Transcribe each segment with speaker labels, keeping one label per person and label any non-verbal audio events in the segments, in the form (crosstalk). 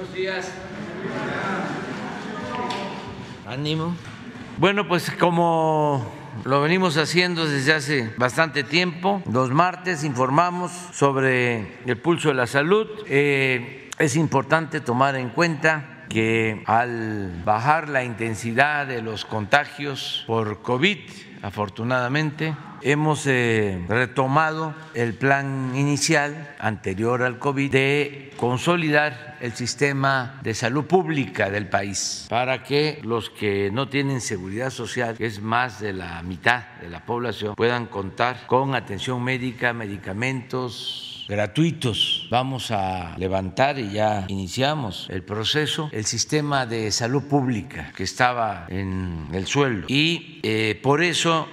Speaker 1: Buenos días. Ánimo. Bueno, pues como lo venimos haciendo desde hace bastante tiempo, los martes informamos sobre el pulso de la salud. Eh, es importante tomar en cuenta que al bajar la intensidad de los contagios por COVID, afortunadamente, hemos eh, retomado el plan inicial anterior al COVID de consolidar el sistema de salud pública del país para que los que no tienen seguridad social, que es más de la mitad de la población, puedan contar con atención médica, medicamentos, gratuitos. Vamos a levantar y ya iniciamos el proceso, el sistema de salud pública que estaba en el suelo. Y eh, por eso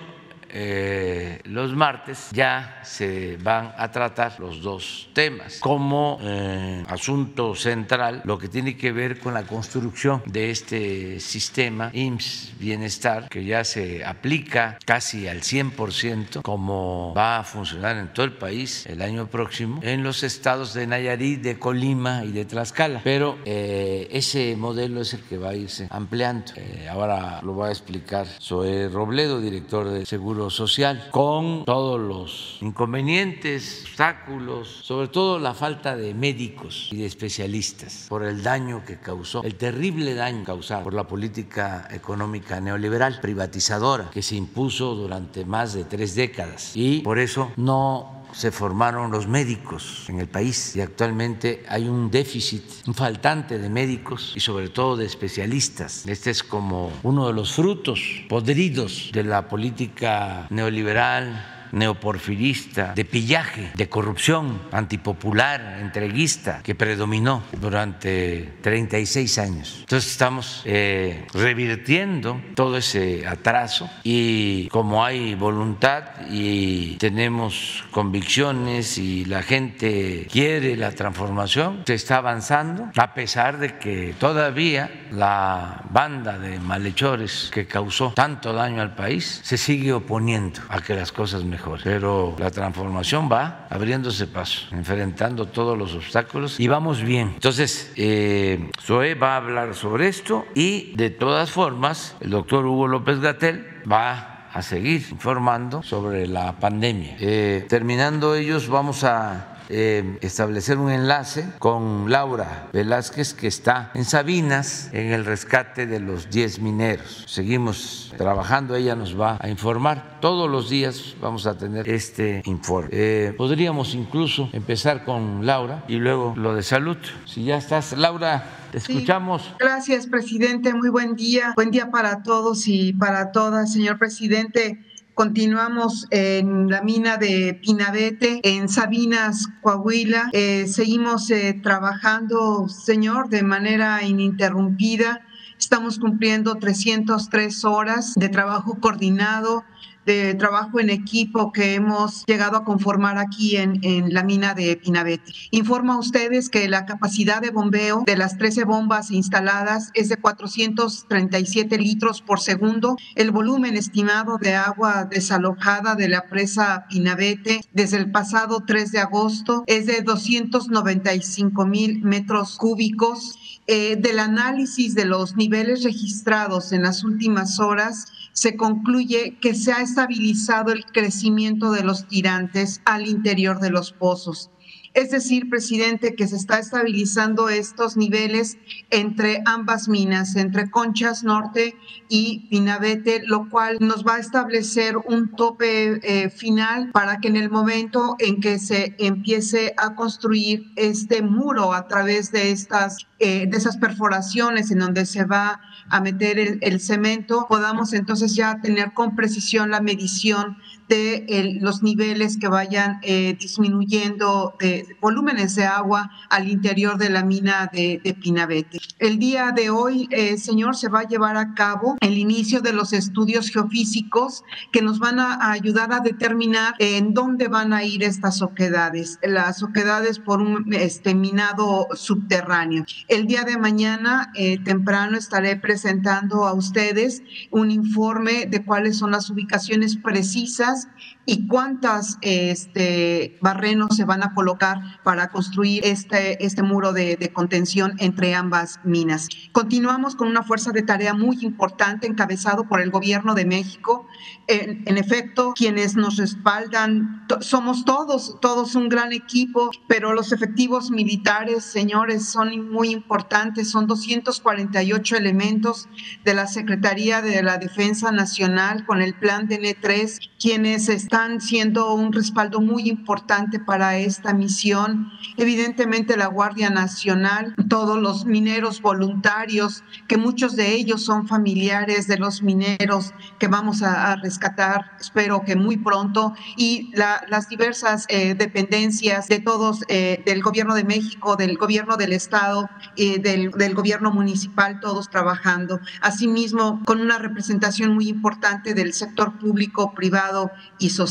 Speaker 1: eh, los martes ya se van a tratar los dos temas. Como eh, asunto central, lo que tiene que ver con la construcción de este sistema IMSS Bienestar, que ya se aplica casi al 100%, como va a funcionar en todo el país el año próximo, en los estados de Nayarit, de Colima y de Tlaxcala. Pero eh, ese modelo es el que va a irse ampliando. ahora lo va a explicar Zoé Robledo, director de Seguro social, con todos los inconvenientes, obstáculos, sobre todo la falta de médicos y de especialistas por el daño que causó, el terrible daño causado por la política económica neoliberal privatizadora que se impuso durante más de tres décadas. Y por eso no se formaron los médicos en el país y actualmente hay un déficit, un faltante de médicos y sobre todo de especialistas. Este es como uno de los frutos podridos de la política neoliberal neoporfirista, de pillaje, de corrupción antipopular, entreguista, que predominó durante 36 años. Entonces estamos eh, revirtiendo todo ese atraso y como hay voluntad y tenemos convicciones y la gente quiere la transformación, se está avanzando, a pesar de que todavía la banda de malhechores que causó tanto daño al país se sigue oponiendo a que las cosas mejoren pero la transformación va abriéndose paso, enfrentando todos los obstáculos y vamos bien. Entonces, eh, Zoe va a hablar sobre esto y de todas formas, el doctor Hugo López Gatel va a seguir informando sobre la pandemia. Eh, terminando ellos, vamos a eh, establecer un enlace con Laura Velázquez, que está en Sabinas, en el rescate de los 10 mineros. Seguimos trabajando, ella nos va a informar. Todos los días vamos a tener este informe. Eh, podríamos incluso empezar con Laura y luego lo de salud. Si ya estás, Laura. Te escuchamos.
Speaker 2: gracias, presidente. Muy buen día. Buen día para todos y para todas, señor presidente. Continuamos en la mina de Pinabete, en Sabinas, Coahuila. Eh, seguimos eh, trabajando, señor, de manera ininterrumpida. Estamos cumpliendo 303 horas de trabajo coordinado de trabajo en equipo que hemos llegado a conformar aquí en, en la mina de Pinabete. Informa a ustedes que la capacidad de bombeo de las 13 bombas instaladas es de 437 litros por segundo. El volumen estimado de agua desalojada de la presa Pinabete desde el pasado 3 de agosto es de 295 mil metros cúbicos. Eh, del análisis de los niveles registrados en las últimas horas, se concluye que se ha estabilizado el crecimiento de los tirantes al interior de los pozos. Es decir, presidente, que se está estabilizando estos niveles entre ambas minas, entre Conchas Norte y Pinabete, lo cual nos va a establecer un tope eh, final para que en el momento en que se empiece a construir este muro a través de estas eh, de esas perforaciones en donde se va a meter el, cemento, podamos entonces ya tener con precisión la medición de los niveles que vayan eh, disminuyendo de volúmenes de agua al interior de la mina de, Pinabete. El día de hoy, eh, señor, se va a llevar a cabo el inicio de los estudios geofísicos que nos van a, ayudar a determinar en dónde van a ir estas oquedades, las oquedades por un este, minado subterráneo. El día de mañana, eh, temprano, estaré presentando a ustedes un informe de cuáles son las ubicaciones precisas ask y cuántas este, barrenos se van a colocar para construir este, este muro de, contención entre ambas minas. Continuamos con una fuerza de tarea muy importante encabezado por el gobierno de México. En, en efecto, quienes nos respaldan somos todos, todos un gran equipo, pero los efectivos militares, señores, son muy importantes. Son 248 elementos de la Secretaría de la Defensa Nacional con el plan de N3, quienes están están siendo un respaldo muy importante para esta misión. Evidentemente la Guardia Nacional, todos los mineros voluntarios, que muchos de ellos son familiares de los mineros que vamos a, rescatar, espero que muy pronto, y las diversas eh, dependencias de todos, eh, del gobierno de México, del gobierno del Estado, eh, del, del gobierno municipal, todos trabajando. Asimismo, con una representación muy importante del sector público, privado y social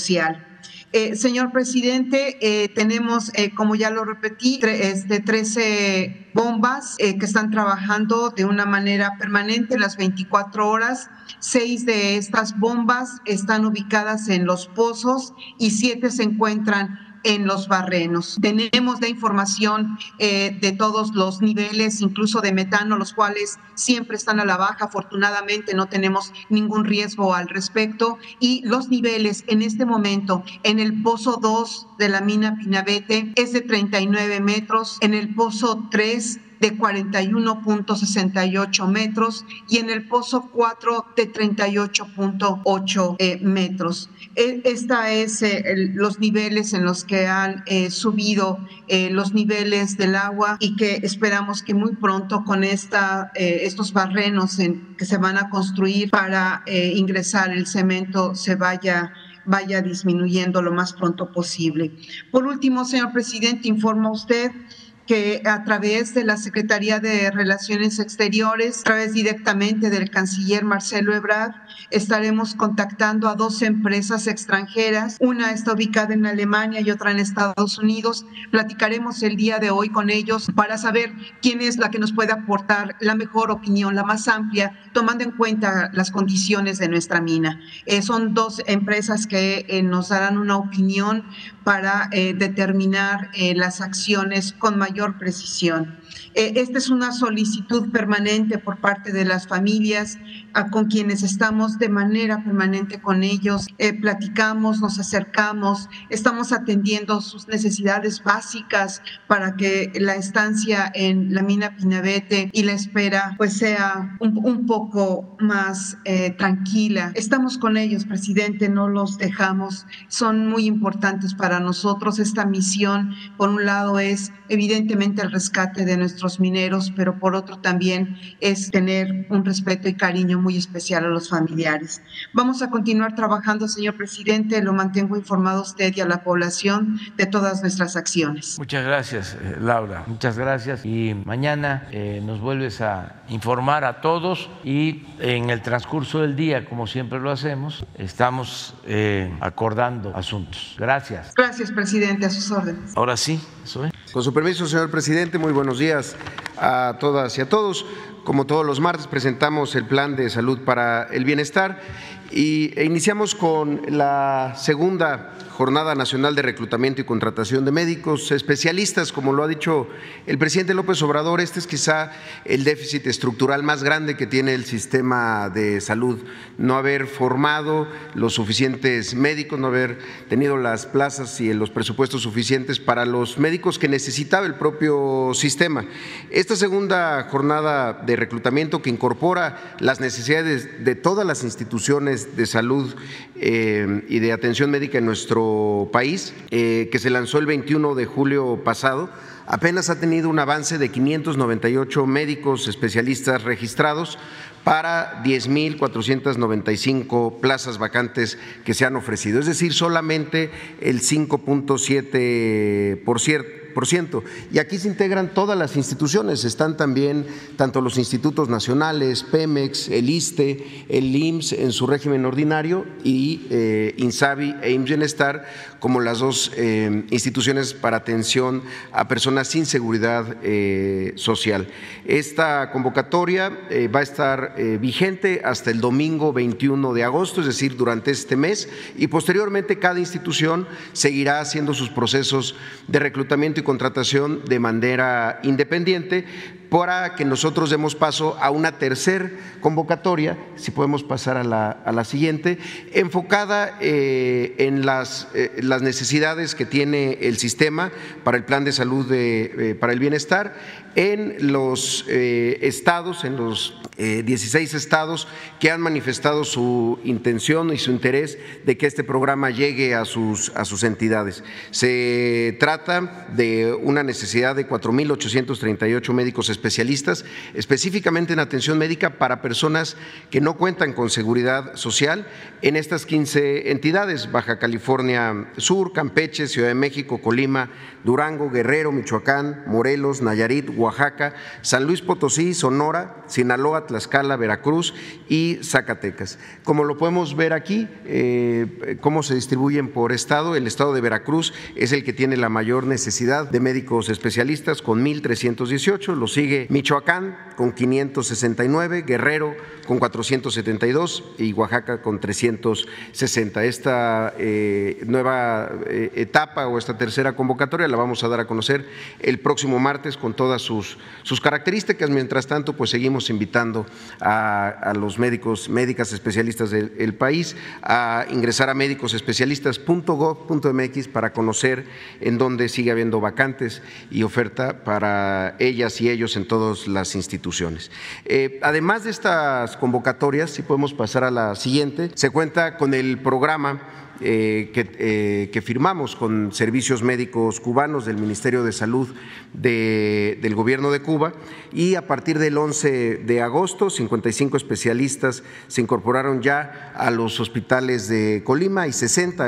Speaker 2: eh, señor presidente, eh, tenemos, eh, como ya lo repetí, de 13 bombas que están trabajando de una manera permanente las 24 horas. Seis de estas bombas están ubicadas en los pozos y siete se encuentran en los barrenos. Tenemos la información eh, de todos los niveles, incluso de metano, los cuales siempre están a la baja. Afortunadamente no tenemos ningún riesgo al respecto. Y los niveles en este momento en el pozo 2 de la mina Pinabete es de 39 metros, en el pozo 3 de 41.68 metros y en el pozo 4 de 38.8 eh, metros. E, esta es eh, los niveles en los que han eh, subido los niveles del agua y que esperamos que muy pronto con esta, estos barrenos en, que se van a construir para ingresar el cemento se vaya vaya disminuyendo lo más pronto posible. Por último, señor presidente, informa usted que a través de la Secretaría de Relaciones Exteriores, a través directamente del canciller Marcelo Ebrard, estaremos contactando a dos empresas extranjeras. Una está ubicada en Alemania y otra en Estados Unidos. Platicaremos el día de hoy con ellos para saber quién es la que nos puede aportar la mejor opinión, la más amplia, tomando en cuenta las condiciones de nuestra mina. Eh, son dos empresas que eh, nos darán una opinión para eh, determinar las acciones con mayor precisión. Eh, esta es una solicitud permanente por parte de las familias con quienes estamos de manera permanente con ellos. Eh, platicamos, nos acercamos, estamos atendiendo sus necesidades básicas para que la estancia en la mina Pinabete y la espera pues sea un, poco más eh, tranquila. Estamos con ellos, presidente, no los dejamos. Son muy importantes para nosotros. Esta misión, por un lado, es evidentemente el rescate de nuestros mineros, pero por otro también es tener un respeto y cariño muy especial a los familiares. Vamos a continuar trabajando, señor presidente, lo mantengo informado a usted y a la población de todas nuestras acciones.
Speaker 1: Muchas gracias, eh, Laura, muchas gracias. Y mañana eh, nos vuelves a informar a todos y en el transcurso del día, como siempre lo hacemos, estamos eh, acordando asuntos. Gracias.
Speaker 2: Gracias, presidente, a sus órdenes.
Speaker 1: Ahora sí, soy.
Speaker 3: Con su permiso, señor presidente, muy buenos días a todas y a todos. Como todos los martes, presentamos el Plan de Salud para el Bienestar y, e iniciamos con la segunda Jornada Nacional de Reclutamiento y Contratación de Médicos Especialistas, como lo ha dicho el presidente López Obrador, este es quizá el déficit estructural más grande que tiene el sistema de salud, no haber formado los suficientes médicos, no haber tenido las plazas y los presupuestos suficientes para los médicos que necesitaba el propio sistema. Esta segunda jornada de reclutamiento que incorpora las necesidades de todas las instituciones de salud eh, y de atención médica en nuestro país, eh, que se lanzó el 21 de julio pasado, apenas ha tenido un avance de 598 médicos especialistas registrados para 10.495 plazas vacantes que se han ofrecido, es decir, solamente el 5.7%. 20%. Y aquí se integran todas las instituciones, están también tanto los institutos nacionales, Pemex, el ISTE, el IMSS en su régimen ordinario y eh, INSABI e IMSS Bienestar como las dos eh, instituciones para atención a personas sin seguridad eh, social. Esta convocatoria va a estar vigente hasta el domingo 21 de agosto, es decir, durante este mes, y posteriormente cada institución seguirá haciendo sus procesos de reclutamiento y contratación de manera independiente para que nosotros demos paso a una tercera convocatoria, si podemos pasar a la, siguiente, enfocada eh, en las, eh, las, necesidades que tiene el sistema para el plan de salud de, eh, para el bienestar en los estados, en los 16 estados que han manifestado su intención y su interés de que este programa llegue a sus, a sus entidades. Se trata de una necesidad de 4.838 médicos especialistas, específicamente en atención médica para personas que no cuentan con seguridad social en estas 15 entidades, Baja California Sur, Campeche, Ciudad de México, Colima, Durango, Guerrero, Michoacán, Morelos, Nayarit, Oaxaca, San Luis Potosí, Sonora, Sinaloa, Tlaxcala, Veracruz y Zacatecas. Como lo podemos ver aquí, eh, cómo se distribuyen por estado, el estado de Veracruz es el que tiene la mayor necesidad de médicos especialistas con 1.318, lo sigue Michoacán con 569, Guerrero con 472 y Oaxaca con 360. Esta eh, nueva eh, etapa o esta tercera convocatoria la vamos a dar a conocer el próximo martes con todas sus, sus características. Mientras tanto, pues seguimos invitando a, los médicos, médicas especialistas del país a ingresar a médicosespecialistas.gov.mx para conocer en dónde sigue habiendo vacantes y oferta para ellas y ellos en todas las instituciones. Eh, además de estas convocatorias, si podemos pasar a la siguiente, se cuenta con el programa eh, eh, que, firmamos con servicios médicos cubanos del Ministerio de Salud del Gobierno de Cuba y a partir del 11 de agosto 55 especialistas se incorporaron ya a los hospitales de Colima y 60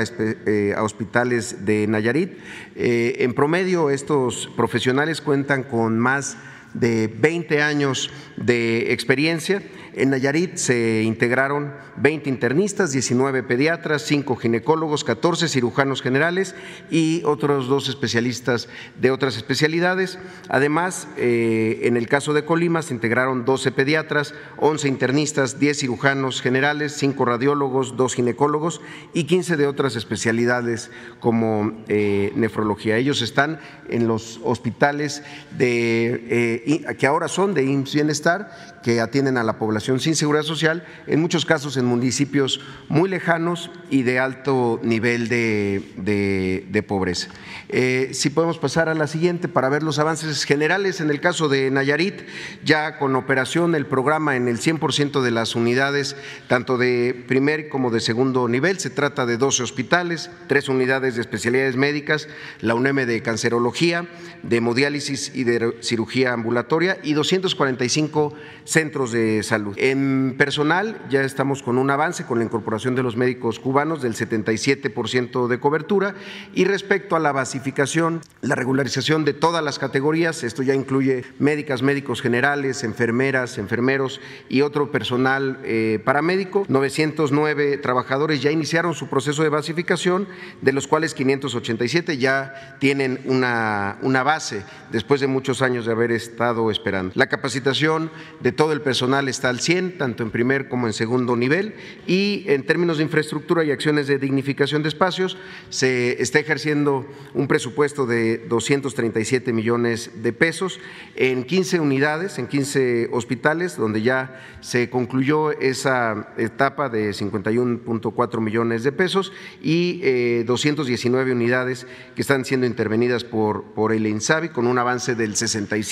Speaker 3: a hospitales de Nayarit. en promedio estos profesionales cuentan con más de 20 años de experiencia en Nayarit se integraron 20 internistas, 19 pediatras, 5 ginecólogos, 14 cirujanos generales y otros dos especialistas de otras especialidades. Además, eh, en el caso de Colima se integraron 12 pediatras, 11 internistas, 10 cirujanos generales, 5 radiólogos, 2 ginecólogos y 15 de otras especialidades como eh, nefrología. Ellos están en los hospitales de, eh, que ahora son de IMSS Bienestar, que atienden a la población sin seguridad social, en muchos casos en municipios muy lejanos y de alto nivel de, pobreza. Eh, si podemos pasar a la siguiente para ver los avances generales, en el caso de Nayarit, ya con operación el programa en el 100% de las unidades, tanto de primer como de segundo nivel, se trata de 12 hospitales, tres unidades de especialidades médicas, la UNEM de cancerología, de hemodiálisis y de cirugía ambulatoria y 245 centros de salud. En personal ya estamos con un avance con la incorporación de los médicos cubanos del 77% de cobertura y respecto a la basificación, la regularización de todas las categorías, esto ya incluye médicas, médicos generales, enfermeras, enfermeros y otro personal eh, paramédico, 909 trabajadores ya iniciaron su proceso de basificación, de los cuales 587 ya tienen una, una base después de muchos años de haber estado esperando. La capacitación de todo el personal está al 100, tanto en primer como en segundo nivel, y en términos de infraestructura y acciones de dignificación de espacios, se está ejerciendo un presupuesto de 237 millones de pesos en 15 unidades, en 15 hospitales, donde ya se concluyó esa etapa de 51.4 millones de pesos y 219 eh, unidades que están siendo intervenidas por, por el INSABI con un avance del 67%.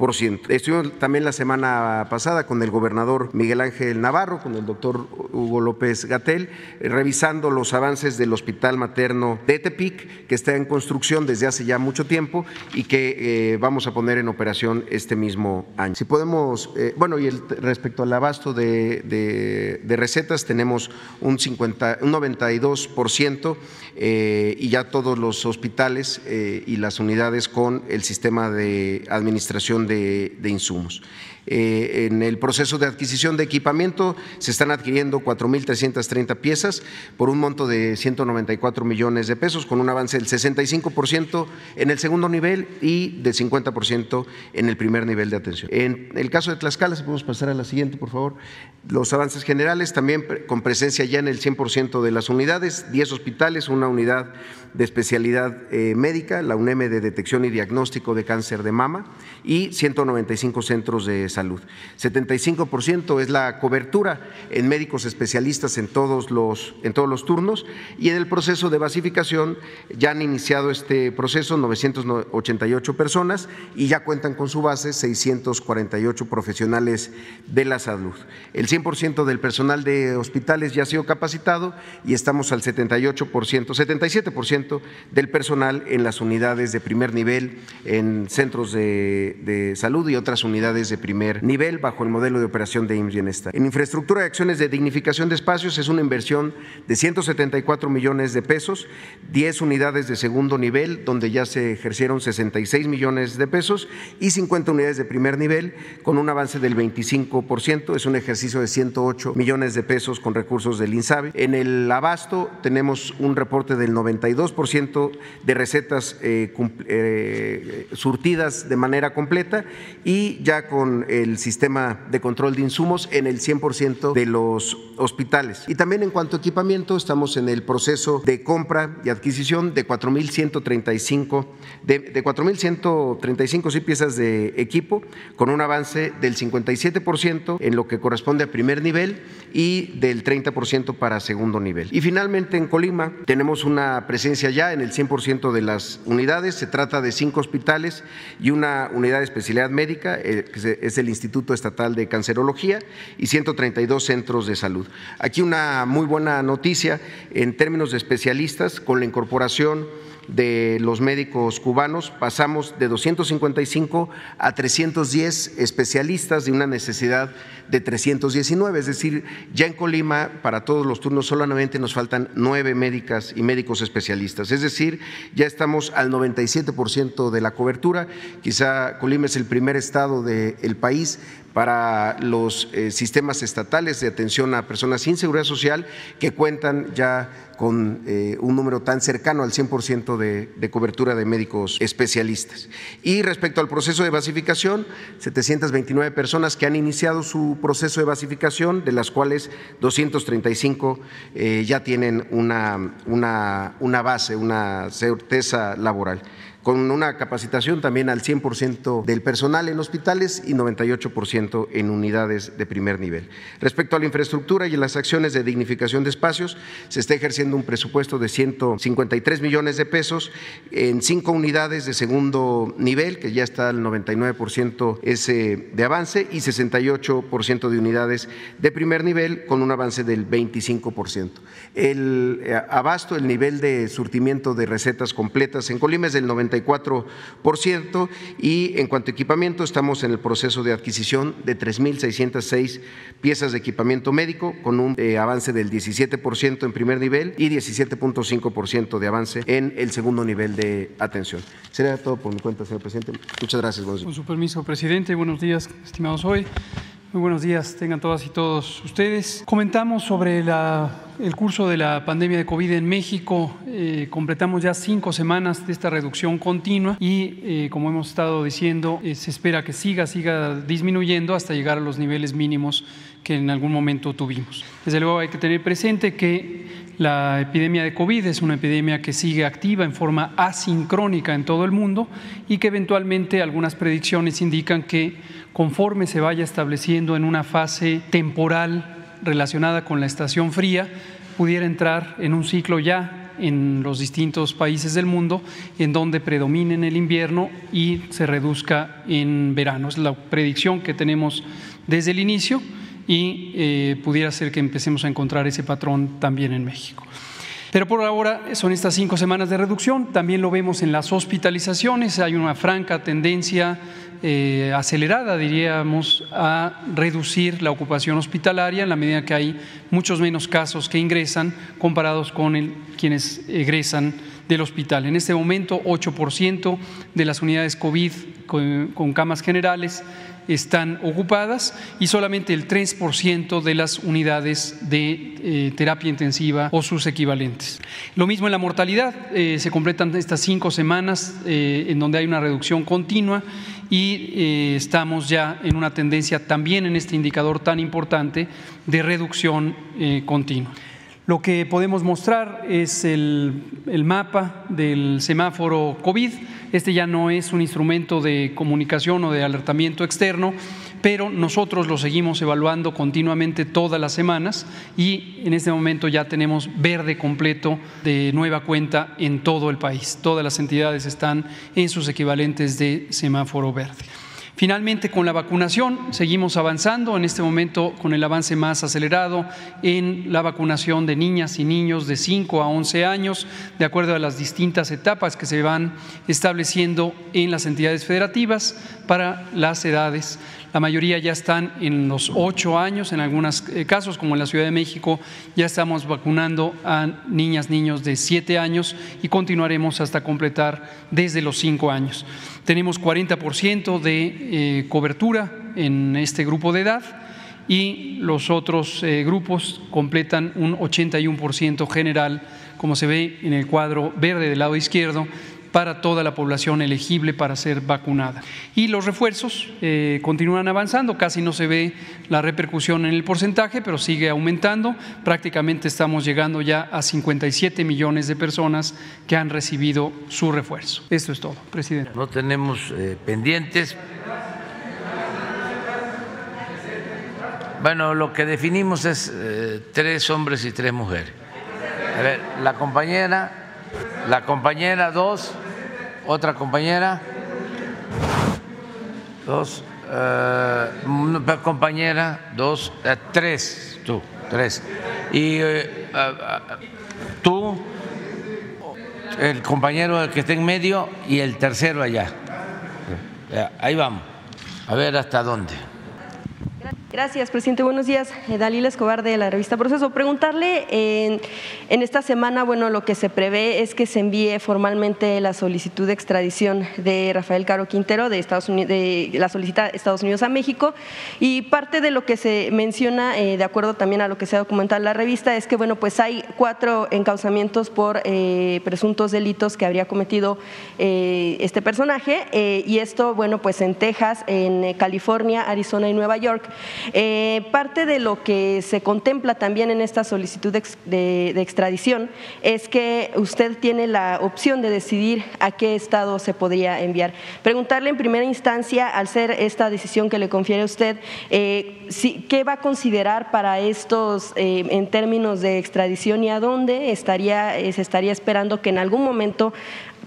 Speaker 3: 37%. Estuvimos también la semana pasada con el gobernador Miguel Ángel Navarro, con el doctor Hugo López Gatel, revisando los avances del Hospital Materno de Tepic, que está en construcción desde hace ya mucho tiempo y que eh, vamos a poner en operación este mismo año. Si podemos, eh, bueno, y respecto al abasto de, de, recetas, tenemos un, 50, un 92% eh, y ya todos los hospitales y las unidades con el sistema de administración de, de insumos. Eh, en el proceso de adquisición de equipamiento se están adquiriendo 4.330 piezas por un monto de 194 millones de pesos, con un avance del 65% en el segundo nivel y del 50% en el primer nivel de atención. En el caso de Tlaxcala, si podemos pasar a la siguiente, por favor, los avances generales también con presencia ya en el 100% de las unidades, 10 hospitales, una unidad de especialidad eh, médica, la UNEM de detección y diagnóstico de cáncer de mama y 195 centros de salud. 75% es la cobertura en médicos especialistas en todos los en todos los turnos y en el proceso de basificación ya han iniciado este proceso 988 personas y ya cuentan con su base 648 profesionales de la salud. El 100% del personal de hospitales ya ha sido capacitado y estamos al 78%, 77% del personal en las unidades de primer nivel, en centros de, salud y otras unidades de primer nivel bajo el modelo de operación de IMSS. En infraestructura y acciones de dignificación de espacios es una inversión de 174 millones de pesos, 10 unidades de segundo nivel donde ya se ejercieron 66 millones de pesos y 50 unidades de primer nivel con un avance del 25%, es un ejercicio de 108 millones de pesos con recursos del INSABE. En el abasto tenemos un reporte del 92 ciento de recetas eh, eh, surtidas de manera completa y ya con el sistema de control de insumos en el 100% de los hospitales. Y también en cuanto a equipamiento, estamos en el proceso de compra y adquisición de 4.135 de, de 4.135 sí, piezas de equipo con un avance del 57% en lo que corresponde a primer nivel y del 30% para segundo nivel. Y finalmente en Colima tenemos una presencia ya en el 100% de las unidades. Se trata de cinco hospitales y una unidad de especialidad médica, eh, que es el Instituto Estatal de Cancerología, y 132 centros de salud. Aquí una muy buena noticia en términos de especialistas con la incorporación de los médicos cubanos, pasamos de 255 a 310 especialistas de una necesidad de 319, es decir, ya en Colima para todos los turnos solamente nos faltan nueve médicas y médicos especialistas, es decir, ya estamos al 97% de la cobertura, quizá Colima es el primer estado del país para los eh, sistemas estatales de atención a personas sin seguridad social que cuentan ya con eh, un número tan cercano al 100% de, cobertura de médicos especialistas. Y respecto al proceso de basificación, 729 personas que han iniciado su proceso de basificación, de las cuales 235 eh, ya tienen una, una base, una certeza laboral con una capacitación también al 100% del personal en hospitales y 98% en unidades de primer nivel. Respecto a la infraestructura y las acciones de dignificación de espacios, se está ejerciendo un presupuesto de 153 millones de pesos en cinco unidades de segundo nivel, que ya está al 99% ese de avance, y 68% de unidades de primer nivel con un avance del 25%. El eh, abasto, el nivel de surtimiento de recetas completas en Colima es del 90 ciento y en cuanto a equipamiento estamos en el proceso de adquisición de 3.606 piezas de equipamiento médico con un eh, avance del 17% en primer nivel y 17.5% de avance en el segundo nivel de atención. Sería todo por mi cuenta, señor presidente. Muchas gracias.
Speaker 4: Con su permiso, presidente. Buenos días, estimados hoy. Muy buenos días, tengan todas y todos ustedes. Comentamos sobre el curso de la pandemia de COVID en México. Eh, completamos ya cinco semanas de esta reducción continua y, eh, como hemos estado diciendo, eh, se espera que siga, siga disminuyendo hasta llegar a los niveles mínimos que en algún momento tuvimos. Desde luego hay que tener presente que la epidemia de COVID es una epidemia que sigue activa en forma asincrónica en todo el mundo y que eventualmente algunas predicciones indican que conforme se vaya estableciendo en una fase temporal relacionada con la estación fría, pudiera entrar en un ciclo ya en los distintos países del mundo, en donde predomine en el invierno y se reduzca en verano. Es la predicción que tenemos desde el inicio y eh, pudiera ser que empecemos a encontrar ese patrón también en México. Pero por ahora son estas cinco semanas de reducción. También lo vemos en las hospitalizaciones. Hay una franca tendencia eh, acelerada, diríamos, a reducir la ocupación hospitalaria en la medida que hay muchos menos casos que ingresan comparados con quienes egresan del hospital. En este momento, 8% de las unidades COVID con camas generales están ocupadas y solamente el 3% de las unidades de eh, terapia intensiva o sus equivalentes. Lo mismo en la mortalidad, eh, se completan estas cinco semanas en donde hay una reducción continua y estamos ya en una tendencia también en este indicador tan importante de reducción continua. Lo que podemos mostrar es el, el, mapa del semáforo COVID. Este ya no es un instrumento de comunicación o de alertamiento externo, pero nosotros lo seguimos evaluando continuamente todas las semanas y en este momento ya tenemos verde completo de nueva cuenta en todo el país. Todas las entidades están en sus equivalentes de semáforo verde. Finalmente, con la vacunación, seguimos avanzando, en este momento con el avance más acelerado en la vacunación de niñas y niños de 5 a 11 años, de acuerdo a las distintas etapas que se van estableciendo en las entidades federativas para las edades. La mayoría ya están en los 8 años, en algunos eh, casos, como en la Ciudad de México, ya estamos vacunando a niñas, niños de 7 años y continuaremos hasta completar desde los 5 años. Tenemos 40% de eh, cobertura en este grupo de edad y los otros eh, grupos completan un 81% general, como se ve en el cuadro verde del lado izquierdo, para toda la población elegible para ser vacunada. Y los refuerzos eh, continúan avanzando, casi no se ve la repercusión en el porcentaje, pero sigue aumentando. Prácticamente estamos llegando ya a 57 millones de personas que han recibido su refuerzo. Esto es todo, presidente.
Speaker 1: No tenemos eh, pendientes. Bueno, lo que definimos es eh, tres hombres y tres mujeres. A ver, la compañera la compañera dos, otra compañera, dos, eh, compañera, dos, eh, tres, tú, tres. Y eh, tú, el compañero que está en medio y el tercero allá. Ahí vamos, a ver hasta dónde.
Speaker 5: Gracias, presidente. Buenos días. Eh, Dalila Escobar de la revista Proceso. Preguntarle en, esta semana, bueno, lo que se prevé es que se envíe formalmente la solicitud de extradición de Rafael Caro Quintero de Estados Unidos, de la solicita Estados Unidos a México. Y parte de lo que se menciona, eh, de acuerdo también a lo que se ha documentado en la revista, es que bueno, pues hay cuatro encauzamientos por eh, presuntos delitos que habría cometido este personaje. y esto, bueno, pues en Texas, en California, Arizona y Nueva York. Eh, parte de lo que se contempla también en esta solicitud de, extradición es que usted tiene la opción de decidir a qué estado se podría enviar. Preguntarle en primera instancia, al ser esta decisión que le confiere a usted, eh, ¿qué va a considerar para estos eh, en términos de extradición y a dónde estaría, se estaría esperando que en algún momento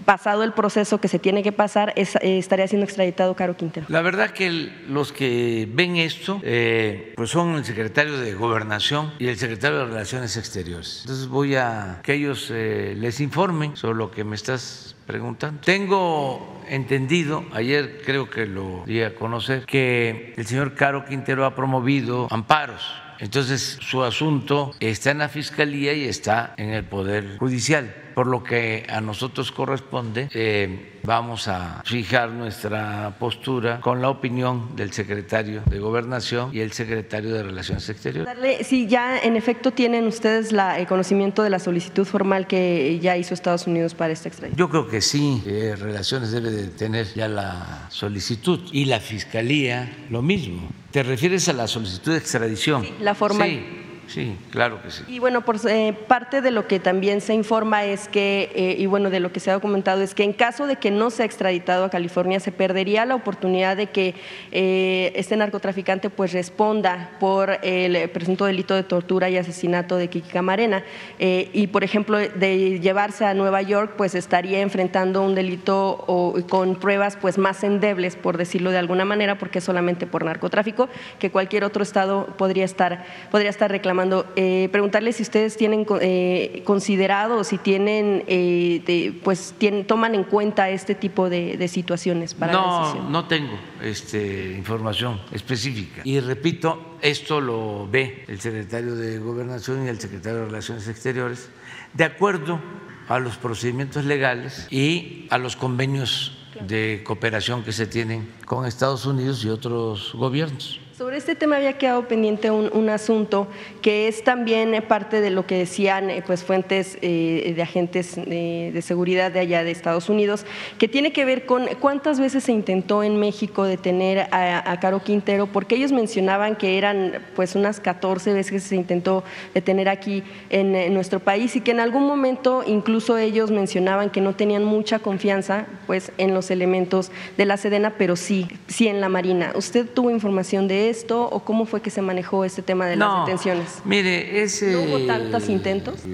Speaker 5: pasado el proceso que se tiene que pasar, eh, estaría siendo extraditado Caro Quintero.
Speaker 1: La verdad que los que ven esto eh, pues son el secretario de Gobernación y el secretario de Relaciones Exteriores. Entonces voy a que ellos eh, les informen sobre lo que me estás preguntando. Tengo entendido, ayer creo que lo di a conocer, que el señor Caro Quintero ha promovido amparos entonces, su asunto está en la Fiscalía y está en el Poder Judicial, por lo que a nosotros corresponde, eh, vamos a fijar nuestra postura con la opinión del secretario de Gobernación y el secretario de Relaciones Exteriores.
Speaker 5: Si ya en efecto tienen ustedes el conocimiento de la solicitud formal que ya hizo Estados Unidos para esta extradición.
Speaker 1: Yo creo que sí, Relaciones debe de tener ya la solicitud y la Fiscalía lo mismo. ¿Te refieres a la solicitud de extradición?
Speaker 5: la formal.
Speaker 1: Sí, sí, claro que sí.
Speaker 5: Y bueno, por eh, parte de lo que también se informa es que, eh, y bueno, de lo que se ha documentado es que en caso de que no sea extraditado a California, se perdería la oportunidad de que eh, este narcotraficante pues responda por el presunto delito de tortura y asesinato de Kiki Camarena. y por ejemplo, de llevarse a Nueva York, pues estaría enfrentando un delito con pruebas pues más endebles, por decirlo de alguna manera, porque es solamente por narcotráfico, que cualquier otro estado podría estar, podría estar reclamando. Eh, preguntarle si ustedes tienen eh, considerado si tienen, eh, pues tienen, toman en cuenta este tipo de, situaciones para
Speaker 1: no,
Speaker 5: la decisión.
Speaker 1: No tengo este, información específica. Y repito, esto lo ve el secretario de Gobernación y el secretario de Relaciones Exteriores, de acuerdo a los procedimientos legales y a los convenios de cooperación que se tienen con Estados Unidos y otros gobiernos.
Speaker 5: Sobre este tema había quedado pendiente un, asunto que es también parte de lo que decían eh, pues, fuentes eh, de agentes de seguridad de allá de Estados Unidos, que tiene que ver con cuántas veces se intentó en México detener a, Caro Quintero, porque ellos mencionaban que eran pues unas 14 veces que se intentó detener aquí en, nuestro país y que en algún momento incluso ellos mencionaban que no tenían mucha confianza pues en los elementos de la Sedena, pero sí, sí en la Marina. ¿Usted tuvo información de esto o cómo fue que se manejó este tema de las detenciones?
Speaker 1: Mire, ese
Speaker 5: ¿No hubo tantos intentos?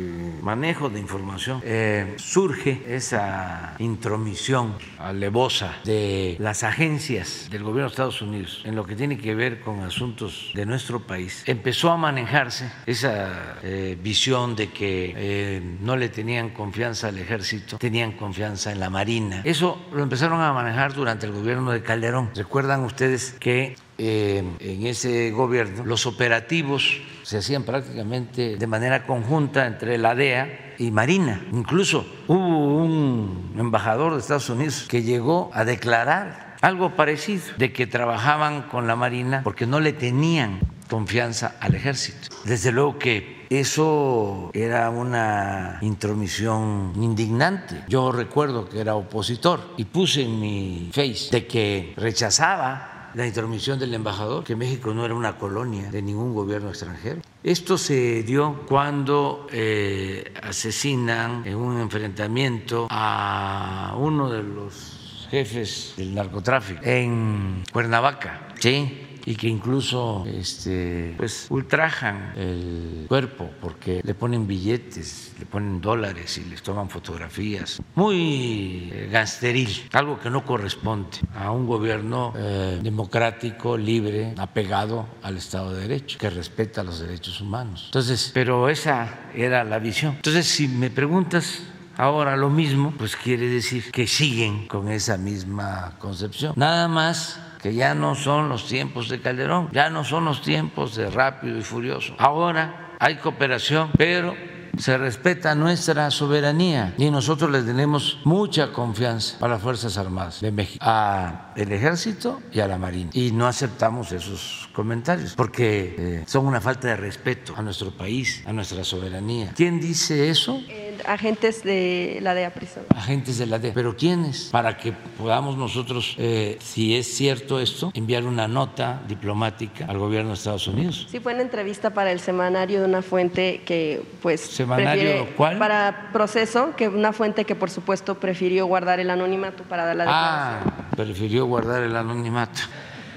Speaker 1: Manejo de información. Eh, surge esa intromisión alevosa de las agencias del gobierno de Estados Unidos en lo que tiene que ver con asuntos de nuestro país. Empezó a manejarse esa eh, visión de que eh, no le tenían confianza al ejército, tenían confianza en la marina. Eso lo empezaron a manejar durante el gobierno de Calderón. Recuerdan ustedes que eh, en ese gobierno, los operativos se hacían prácticamente de manera conjunta entre la DEA y Marina. Incluso hubo un embajador de Estados Unidos que llegó a declarar algo parecido, de que trabajaban con la Marina porque no le tenían confianza al ejército. Desde luego que eso era una intromisión indignante. Yo recuerdo que era opositor y puse en mi face de que rechazaba la intromisión del embajador, que México no era una colonia de ningún gobierno extranjero. Esto se dio cuando eh, asesinan en un enfrentamiento a uno de los jefes del narcotráfico en Cuernavaca, ¿sí? Y que incluso este, pues, ultrajan el cuerpo porque le ponen billetes, le ponen dólares y les toman fotografías. Muy eh, gasteril, algo que no corresponde a un gobierno eh, democrático, libre, apegado al Estado de Derecho, que respeta los derechos humanos. Entonces, pero esa era la visión. Entonces, si me preguntas ahora lo mismo, pues quiere decir que siguen con esa misma concepción. Nada más que ya no son los tiempos de Calderón, ya no son los tiempos de rápido y furioso. Ahora hay cooperación, pero se respeta nuestra soberanía y nosotros le tenemos mucha confianza a las Fuerzas Armadas de México, al ejército y a la Marina. Y no aceptamos esos comentarios porque eh, son una falta de respeto a nuestro país, a nuestra soberanía. ¿Quién dice eso?
Speaker 5: Agentes de la DEA prisión.
Speaker 1: Agentes de la DEA. ¿Pero quiénes? Para que podamos nosotros, eh, si es cierto esto, enviar una nota diplomática al gobierno de Estados Unidos.
Speaker 5: Sí, fue en entrevista para el semanario de una fuente que, pues.
Speaker 1: ¿Semanario cuál?
Speaker 5: Para proceso, que una fuente que, por supuesto, prefirió guardar el anonimato para dar la
Speaker 1: Ah, prefirió guardar el anonimato.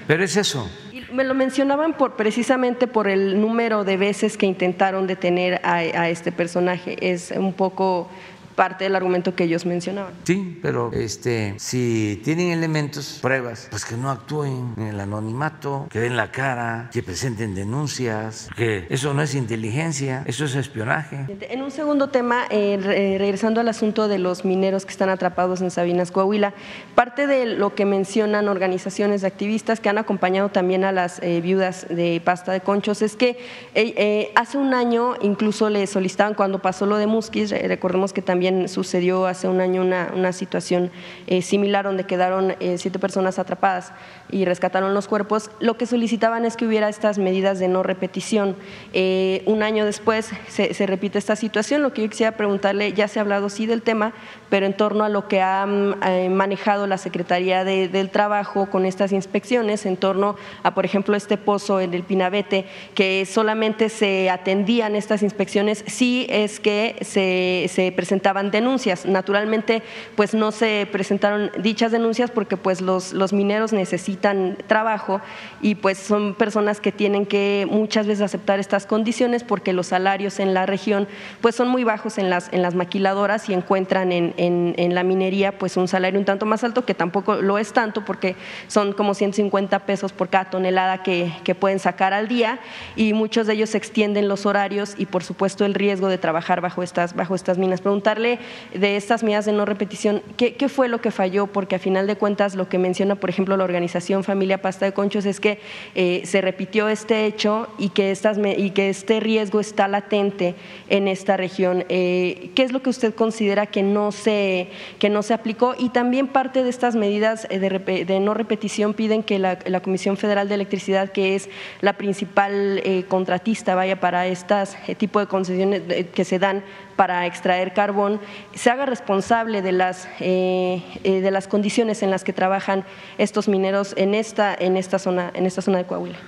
Speaker 1: Pero es eso,
Speaker 5: me lo mencionaban por, precisamente por el número de veces que intentaron detener a, a este personaje. Es un poco parte del argumento que ellos mencionaban.
Speaker 1: Sí, pero este, si tienen elementos, pruebas, pues que no actúen en el anonimato, que den la cara, que presenten denuncias, que eso no es inteligencia, eso es espionaje.
Speaker 5: En un segundo tema, eh, regresando al asunto de los mineros que están atrapados en Sabinas, Coahuila, parte de lo que mencionan organizaciones de activistas que han acompañado también a las eh, viudas de pasta de conchos es que eh, hace un año incluso le solicitaban cuando pasó lo de Musquis, recordemos que también sucedió hace un año una, una situación eh, similar donde quedaron eh, siete personas atrapadas y rescataron los cuerpos, lo que solicitaban es que hubiera estas medidas de no repetición. Eh, un año después se, repite esta situación. Lo que yo quisiera preguntarle, ya se ha hablado sí del tema, pero en torno a lo que ha mm, manejado la Secretaría del Trabajo con estas inspecciones, en torno a, por ejemplo, este pozo en el Pinabete, que solamente se atendían estas inspecciones si es que se, se presentaban denuncias. Naturalmente, pues no se presentaron dichas denuncias porque pues los, los mineros necesitan trabajo y pues son personas que tienen que muchas veces aceptar estas condiciones porque los salarios en la región pues son muy bajos en las, en las maquiladoras y encuentran en, en, la minería pues un salario un tanto más alto que tampoco lo es tanto porque son como 150 pesos por cada tonelada que, que pueden sacar al día y muchos de ellos extienden los horarios y por supuesto el riesgo de trabajar bajo estas, bajo estas minas. Preguntarle de estas medidas de no repetición, ¿qué, qué fue lo que falló? Porque a final de cuentas lo que menciona, por ejemplo, la organización Familia Pasta de Conchos es que eh, se repitió este hecho y que, este riesgo está latente en esta región. Eh, ¿Qué es lo que usted considera que no, se, que no se aplicó? Y también parte de estas medidas eh, de, no repetición piden que la, Comisión Federal de Electricidad, que es la principal contratista, vaya, para estas tipo de concesiones que se dan para extraer carbón se haga responsable de las, eh, eh, de las condiciones en las que trabajan estos mineros en esta, en esta, zona, en esta zona de Coahuila.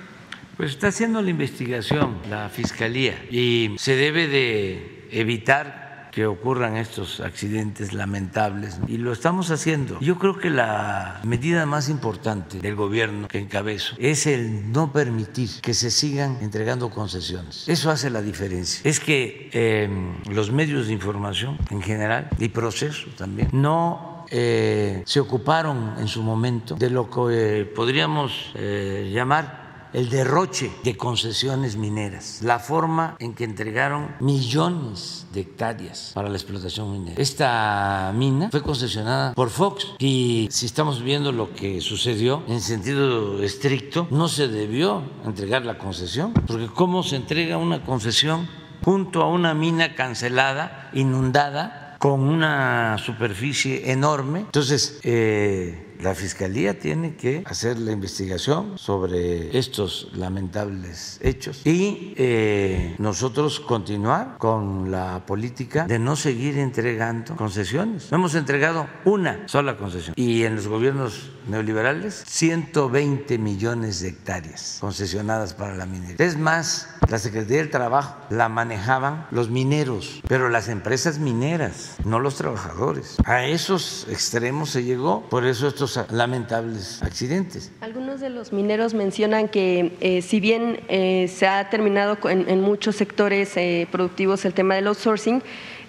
Speaker 1: Pues está haciendo la investigación la Fiscalía y se debe de evitar que ocurran estos accidentes lamentables y lo estamos haciendo. Yo creo que la medida más importante del gobierno que encabezo es el no permitir que se sigan entregando concesiones. Eso hace la diferencia. Es que em, los medios de información en general y proceso también no eh, se ocuparon en su momento de lo que eh, podríamos eh, llamar el derroche de concesiones mineras, la forma en que entregaron millones de hectáreas para la explotación minera. Esta mina fue concesionada por Fox y si estamos viendo lo que sucedió en sentido estricto, no se debió entregar la concesión, porque ¿cómo se entrega una concesión junto a una mina cancelada, inundada? con una superficie enorme. Entonces, eh, la Fiscalía tiene que hacer la investigación sobre estos lamentables hechos y eh, nosotros continuar con la política de no seguir entregando concesiones. No hemos entregado una sola concesión y en los gobiernos neoliberales 120 millones de hectáreas concesionadas para la minería. Es más, la Secretaría del Trabajo la manejaban los mineros, pero las empresas mineras, no los trabajadores. A esos extremos se llegó, por eso estos lamentables accidentes.
Speaker 5: Algunos de los mineros mencionan que eh, si bien eh, se ha terminado en, muchos sectores eh, productivos el tema del outsourcing,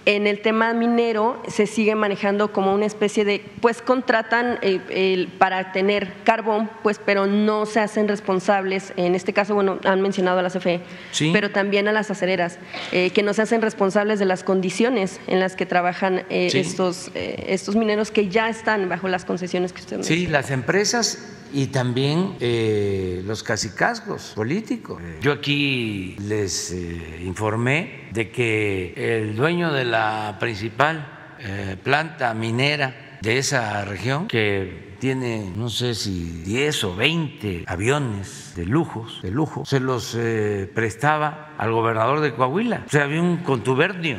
Speaker 5: en el tema minero se sigue manejando como una especie de, pues contratan eh, para tener carbón, pues, pero no se hacen responsables. En este caso, bueno, han mencionado a la CFE, pero también a las acereras, eh, que no se hacen responsables de las condiciones en las que trabajan eh, estos, estos mineros que ya están bajo las concesiones que usted
Speaker 1: menciona. Sí, las empresas y también eh, los casicazgos políticos. Yo aquí les eh, informé de que el dueño de la principal eh, planta minera de esa región, que tiene no sé si 10 o 20 aviones de lujos, de lujo, se los prestaba al gobernador de Coahuila. O sea, había un contubernio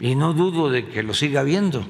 Speaker 1: y no dudo de que lo siga habiendo.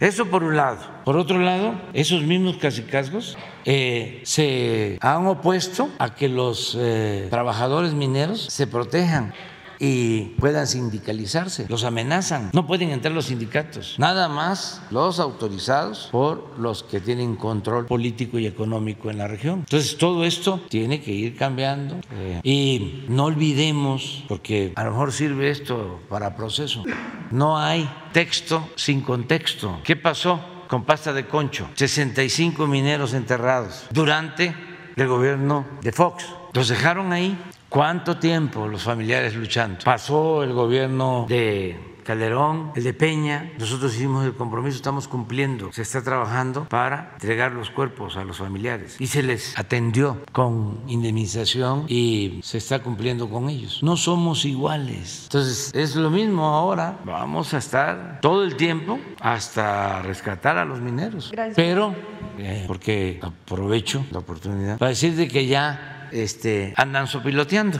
Speaker 1: Eso por un lado. Por otro lado, esos mismos casicazgos eh, se han opuesto a que los eh, trabajadores mineros se protejan y puedan sindicalizarse. Los amenazan. No pueden entrar los sindicatos. Nada más los autorizados por los que tienen control político y económico en la región. Entonces todo esto tiene que ir cambiando. Eh, y no olvidemos, porque a lo mejor sirve esto para proceso, no hay texto sin contexto. ¿Qué pasó? con pasta de concho, 65 mineros enterrados durante el gobierno de Fox. Los dejaron ahí ¿Cuánto tiempo los familiares luchando? Pasó el gobierno de Calderón, el de Peña. Nosotros hicimos el compromiso, estamos cumpliendo. Se está trabajando para entregar los cuerpos a los familiares y se les atendió con indemnización y se está cumpliendo con ellos. No somos iguales. Entonces, es lo mismo ahora. Vamos a estar todo el tiempo hasta rescatar a los mineros. Pero, eh, porque aprovecho la oportunidad para decir de que ya este, andan sopiloteando.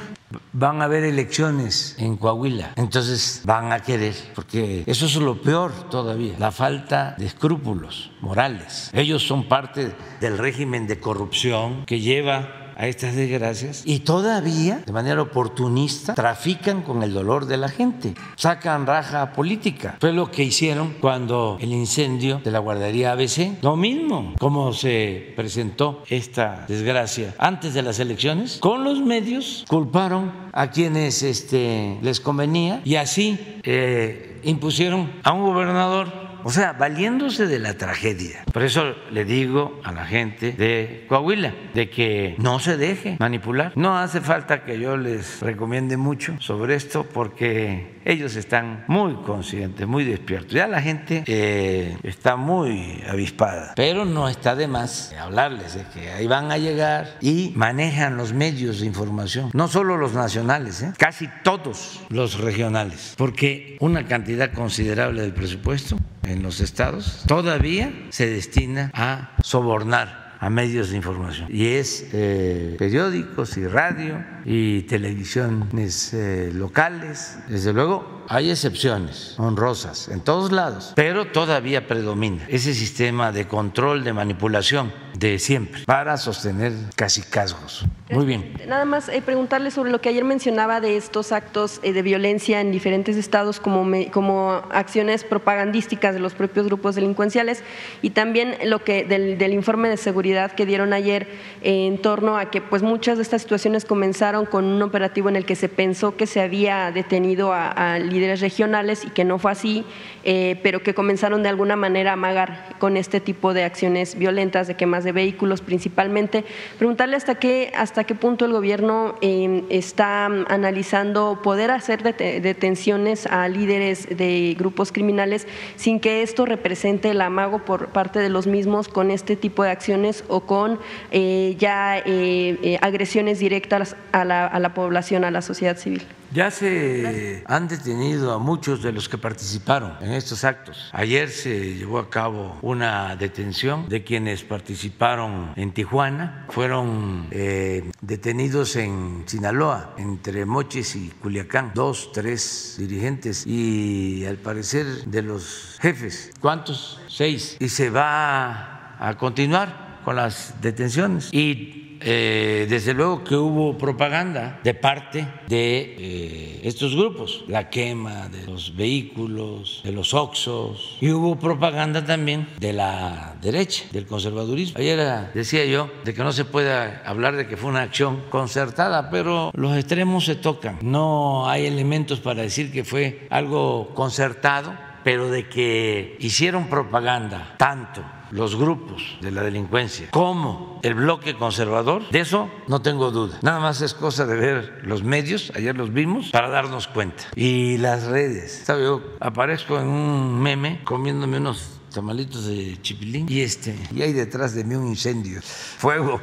Speaker 1: Van a haber elecciones en Coahuila, entonces van a querer, porque eso es lo peor todavía, la falta de escrúpulos morales. Ellos son parte del régimen de corrupción que lleva a estas desgracias y todavía, de manera oportunista, trafican con el dolor de la gente, sacan raja política. Fue lo que hicieron cuando el incendio de la guardería ABC. Lo mismo, como se presentó esta desgracia antes de las elecciones, con los medios culparon a quienes este, les convenía y así eh, impusieron a un gobernador o sea, valiéndose de la tragedia. Por eso le digo a la gente de Coahuila de que no se deje manipular. No hace falta que yo les recomiende mucho sobre esto porque ellos están muy conscientes, muy despiertos. Ya la gente eh, está muy avispada, pero no está de más hablarles de que ahí van a llegar y manejan los medios de información, no solo los nacionales, ¿eh? casi todos los regionales, porque una cantidad considerable del presupuesto en los estados todavía se destina a sobornar a medios de información. Y es eh, periódicos y radio y televisiones eh, locales. Desde luego hay excepciones honrosas en todos lados, pero todavía predomina ese sistema de control, de manipulación de siempre para sostener casi casgos. Muy bien.
Speaker 5: Nada más eh, preguntarle sobre lo que ayer mencionaba de estos actos eh, de violencia en diferentes estados como, como acciones propagandísticas de los propios grupos delincuenciales y también lo que del, del informe de seguridad que dieron ayer en torno a que pues muchas de estas situaciones comenzaron con un operativo en el que se pensó que se había detenido a, líderes regionales y que no fue así, eh, pero que comenzaron de alguna manera a amagar con este tipo de acciones violentas de quemas de vehículos principalmente. Preguntarle hasta qué, hasta qué punto el gobierno em, está analizando poder hacer detenciones a líderes de grupos criminales sin que esto represente el amago por parte de los mismos con este tipo de acciones o con eh, ya eh, agresiones directas a la, a la población, a la sociedad civil.
Speaker 1: Ya se han detenido a muchos de los que participaron en estos actos. Ayer se llevó a cabo una detención de quienes participaron en Tijuana. Fueron eh, detenidos en Sinaloa, entre Mochis y Culiacán, dos, tres dirigentes y al parecer de los jefes. ¿Cuántos? Seis. Y se va a continuar con las detenciones. Y eh, desde luego que hubo propaganda de parte de eh, estos grupos, la quema de los vehículos, de los oxos, y hubo propaganda también de la derecha, del conservadurismo. Ayer decía yo de que no se puede hablar de que fue una acción concertada, pero los extremos se tocan. No hay elementos para decir que fue algo concertado, pero de que hicieron propaganda tanto los grupos de la delincuencia como el bloque conservador, de eso no tengo duda. Nada más es cosa de ver los medios, ayer los vimos, para darnos cuenta. Y las redes. Yo aparezco en un meme comiéndome unos tamalitos de chipilín y este y hay detrás de mí un incendio, fuego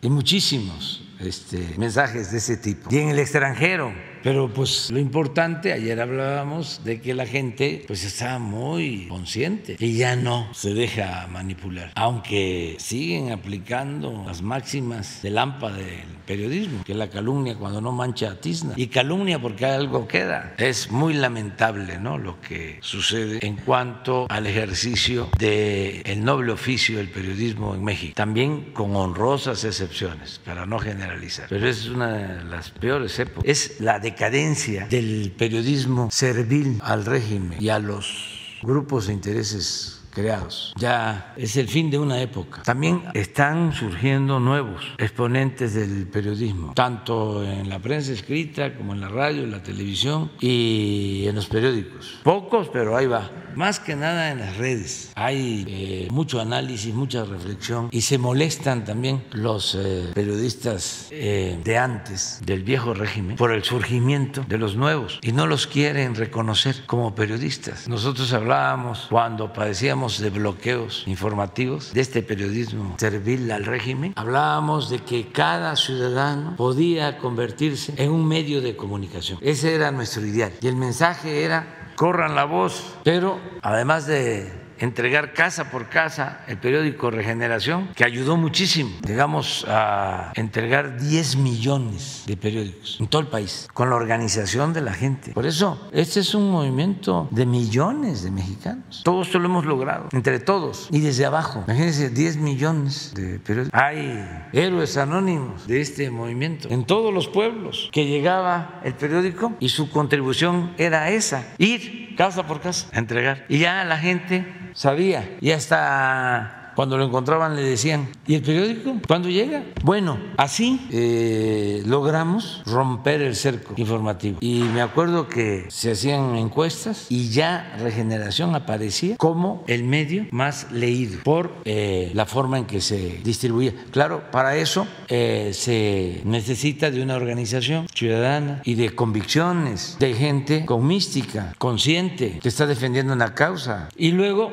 Speaker 1: y muchísimos este, mensajes de ese tipo. Y en el extranjero pero pues lo importante, ayer hablábamos de que la gente pues está muy consciente y ya no se deja manipular, aunque siguen aplicando las máximas del AMPA del periodismo, que la calumnia cuando no mancha tizna y calumnia porque algo queda. Es muy lamentable ¿no? lo que sucede en cuanto al ejercicio del noble oficio del periodismo en México, también con honrosas excepciones, para no generalizar, pero es una de las peores épocas. Es la de decadencia del periodismo servil al régimen y a los grupos de intereses creados. Ya es el fin de una época. También están surgiendo nuevos exponentes del periodismo, tanto en la prensa escrita como en la radio, en la televisión y en los periódicos. Pocos, pero ahí va. Más que nada en las redes. Hay eh, mucho análisis, mucha reflexión y se molestan también los eh, periodistas eh, de antes, del viejo régimen, por el surgimiento de los nuevos y no los quieren reconocer como periodistas. Nosotros hablábamos cuando padecíamos de bloqueos informativos de este periodismo servil al régimen, hablábamos de que cada ciudadano podía convertirse en un medio de comunicación. Ese era nuestro ideal y el mensaje era corran la voz, pero además de entregar casa por casa el periódico Regeneración, que ayudó muchísimo. Llegamos a entregar 10 millones de periódicos en todo el país, con la organización de la gente. Por eso, este es un movimiento de millones de mexicanos. Todo esto lo hemos logrado, entre todos y desde abajo. Imagínense, 10 millones de periódicos. Hay héroes anónimos de este movimiento en todos los pueblos que llegaba el periódico y su contribución era esa, ir casa por casa a entregar. Y ya la gente sabía. Y hasta cuando lo encontraban le decían, ¿y el periódico? ¿Cuándo llega? Bueno, así eh, logramos romper el cerco informativo. Y me acuerdo que se hacían encuestas y ya Regeneración aparecía como el medio más leído por eh, la forma en que se distribuía. Claro, para eso eh, se necesita de una organización ciudadana y de convicciones, de gente con mística, consciente, que está defendiendo una causa. Y luego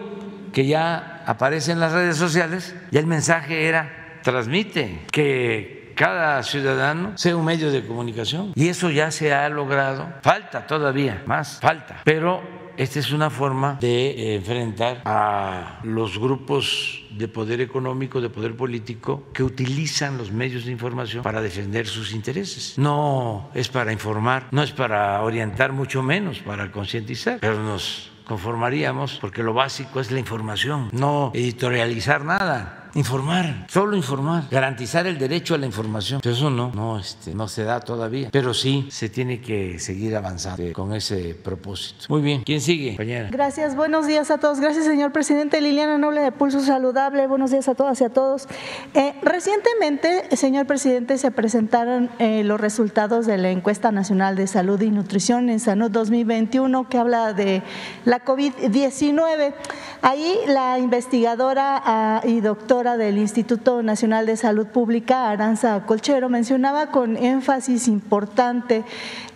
Speaker 1: que ya aparece en las redes sociales, ya el mensaje era, transmite que cada ciudadano sea un medio de comunicación. Y eso ya se ha logrado. Falta todavía, más, falta. Pero esta es una forma de enfrentar a los grupos de poder económico, de poder político, que utilizan los medios de información para defender sus intereses. No es para informar, no es para orientar, mucho menos para concientizar, pero nos conformaríamos porque lo básico es la información, no editorializar nada informar, solo informar, garantizar el derecho a la información. Eso no, no, este, no se da todavía. Pero sí se tiene que seguir avanzando con ese propósito. Muy bien, ¿quién sigue, compañera?
Speaker 6: Gracias, buenos días a todos. Gracias, señor presidente. Liliana Noble de Pulso Saludable. Buenos días a todas y a todos. Eh, recientemente, señor presidente, se presentaron eh, los resultados de la encuesta nacional de salud y nutrición en Salud 2021 que habla de la COVID-19. Ahí la investigadora ah, y doctora del Instituto Nacional de Salud Pública, Aranza Colchero, mencionaba con énfasis importante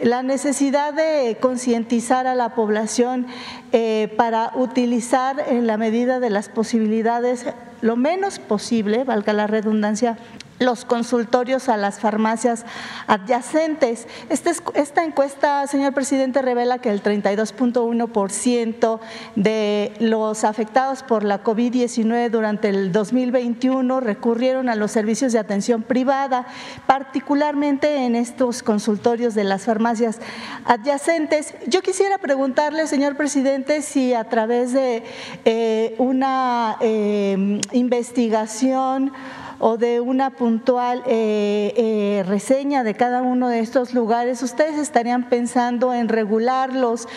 Speaker 6: la necesidad de concientizar a la población eh, para utilizar en la medida de las posibilidades lo menos posible, valga la redundancia, los consultorios a las farmacias adyacentes. Esta, esta encuesta, señor presidente, revela que el 32.1% de los afectados por la COVID-19 durante el 2021 recurrieron a los servicios de atención privada, particularmente en estos consultorios de las farmacias adyacentes. Yo quisiera preguntarle, señor presidente, si a través de eh, una eh, investigación o de una puntual eh, eh, reseña de cada uno de estos lugares, ustedes estarían pensando en regularlos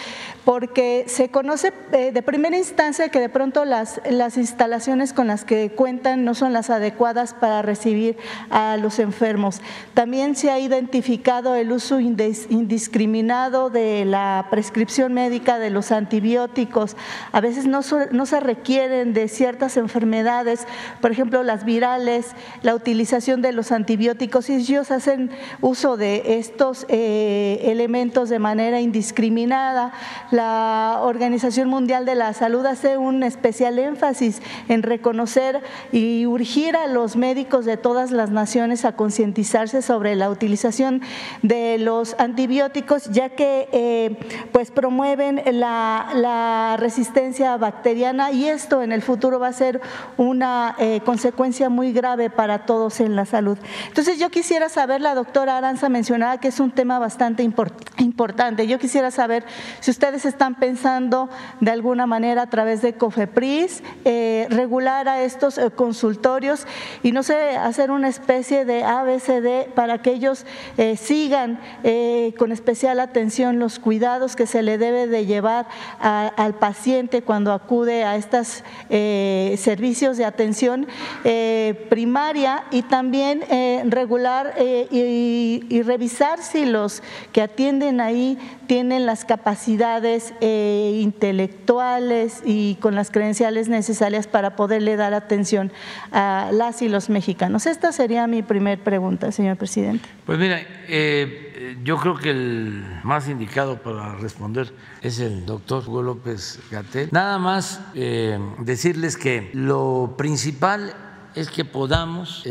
Speaker 6: porque se conoce eh, de primera instancia que de pronto las, las instalaciones con las que cuentan no son las adecuadas para recibir a los enfermos. También se ha identificado el uso indiscriminado de la prescripción médica de los antibióticos. A veces no, no se requieren de ciertas enfermedades, por ejemplo las virales, la utilización de los antibióticos y ellos hacen uso de estos eh, elementos de manera indiscriminada la Organización Mundial de la Salud hace un especial énfasis en reconocer y urgir a los médicos de todas las naciones a concientizarse sobre la utilización de los antibióticos, ya que eh, pues promueven la, resistencia bacteriana y esto en el futuro va a ser una eh, consecuencia muy grave para todos en la salud. Entonces yo quisiera saber, la doctora Aranza mencionaba que es un tema bastante importante. Yo quisiera saber si ustedes están pensando de alguna manera a través de COFEPRIS eh, regular a estos eh, consultorios y no sé, hacer una especie de ABCD para que ellos eh, sigan con especial atención los cuidados que se le debe de llevar al paciente cuando acude a estos servicios de atención primaria y también regular y, y revisar si los que atienden ahí tienen las capacidades eh, intelectuales y con las credenciales necesarias para poderle dar atención a las y los mexicanos. Esta sería mi primer pregunta, señor presidente.
Speaker 1: Pues mira, eh, yo creo que el más indicado para responder es el doctor Hugo López Gatel. Nada más eh, decirles que lo principal es que podamos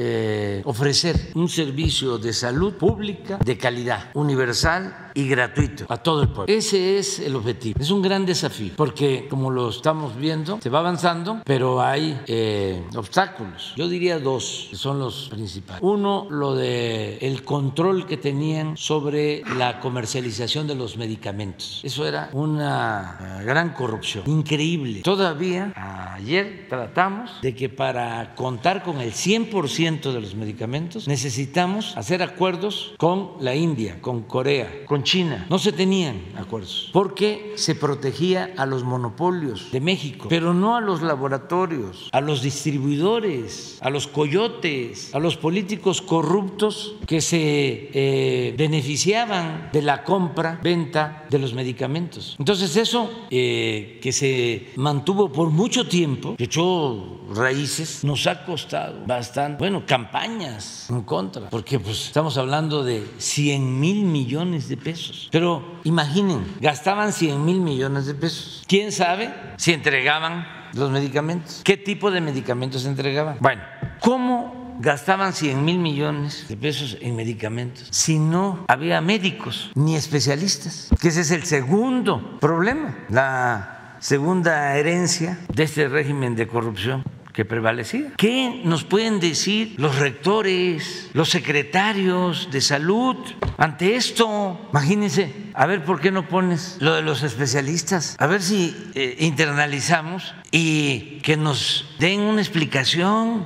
Speaker 1: ofrecer un servicio de salud pública de calidad, universal y gratuito a todo el pueblo. Ese es el objetivo. Es un gran desafío porque como lo estamos viendo, se va avanzando, pero hay eh, obstáculos. Yo diría dos que son los principales. Uno, lo de el control que tenían sobre la comercialización de los medicamentos. Eso era una gran corrupción, increíble. Todavía ayer tratamos de que para contar con el 100% de los medicamentos necesitamos hacer acuerdos con la India, con Corea, con China. No se tenían acuerdos porque se protegía a los monopolios de México, pero no a los laboratorios, a los distribuidores, a los coyotes, a los políticos corruptos que se eh, beneficiaban de la compra, venta de los medicamentos. Entonces eso eh, que se mantuvo por mucho tiempo, que echó raíces, nos ha costado bastante, bueno, campañas en contra, porque pues estamos hablando de 100 mil millones de pesos pero imaginen, gastaban 100 mil millones de pesos. ¿Quién sabe si entregaban los medicamentos? ¿Qué tipo de medicamentos entregaban? Bueno, ¿cómo gastaban 100 mil millones de pesos en medicamentos si no había médicos ni especialistas? Que ese es el segundo problema, la segunda herencia de este régimen de corrupción que prevalecía. ¿Qué nos pueden decir los rectores, los secretarios de salud ante esto? Imagínense, a ver por qué no pones lo de los especialistas, a ver si eh, internalizamos y que nos den una explicación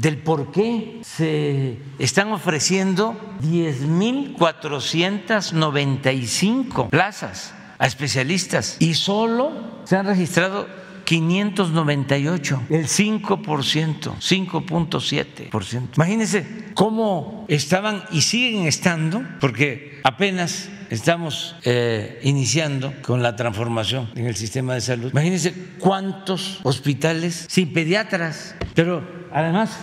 Speaker 1: del por qué se están ofreciendo 10.495 plazas a especialistas y solo se han registrado 598, el 5%, 5.7%. Imagínense cómo estaban y siguen estando, porque apenas estamos eh, iniciando con la transformación en el sistema de salud. Imagínense cuántos hospitales sin pediatras, pero además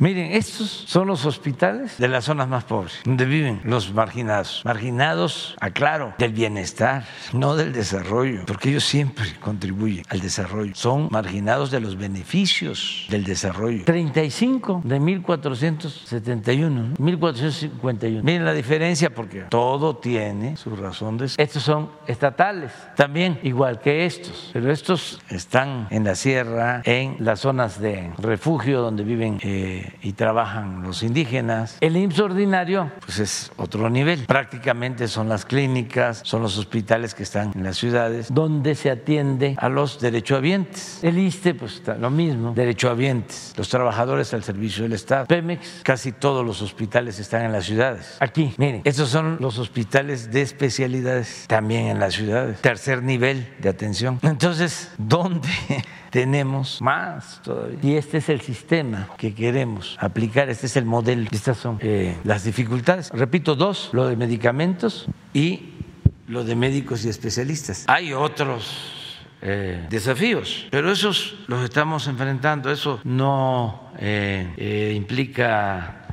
Speaker 1: Miren, estos son los hospitales de las zonas más pobres, donde viven los marginados. Marginados, aclaro, del bienestar, no del desarrollo, porque ellos siempre contribuyen al desarrollo. Son marginados de los beneficios del desarrollo. 35 de 1471, 1451. Miren la diferencia porque todo tiene su razón de ser. Estos son estatales, también igual que estos, pero estos están en la sierra, en las zonas de refugio donde viven eh, y trabajan los indígenas. El IMSS ordinario, pues es otro nivel. Prácticamente son las clínicas, son los hospitales que están en las ciudades, donde se atiende a los derechohabientes. El ISTE, pues está lo mismo, derechohabientes, los trabajadores al servicio del Estado. Pemex, casi todos los hospitales están en las ciudades. Aquí, miren, estos son los hospitales de especialidades, también en las ciudades. Tercer nivel de atención. Entonces, ¿dónde? (laughs) tenemos más todavía. Y este es el sistema que queremos aplicar, este es el modelo. Estas son eh, las dificultades. Repito, dos, lo de medicamentos y lo de médicos y especialistas. Hay otros eh, desafíos, pero esos los estamos enfrentando. Eso no eh, implica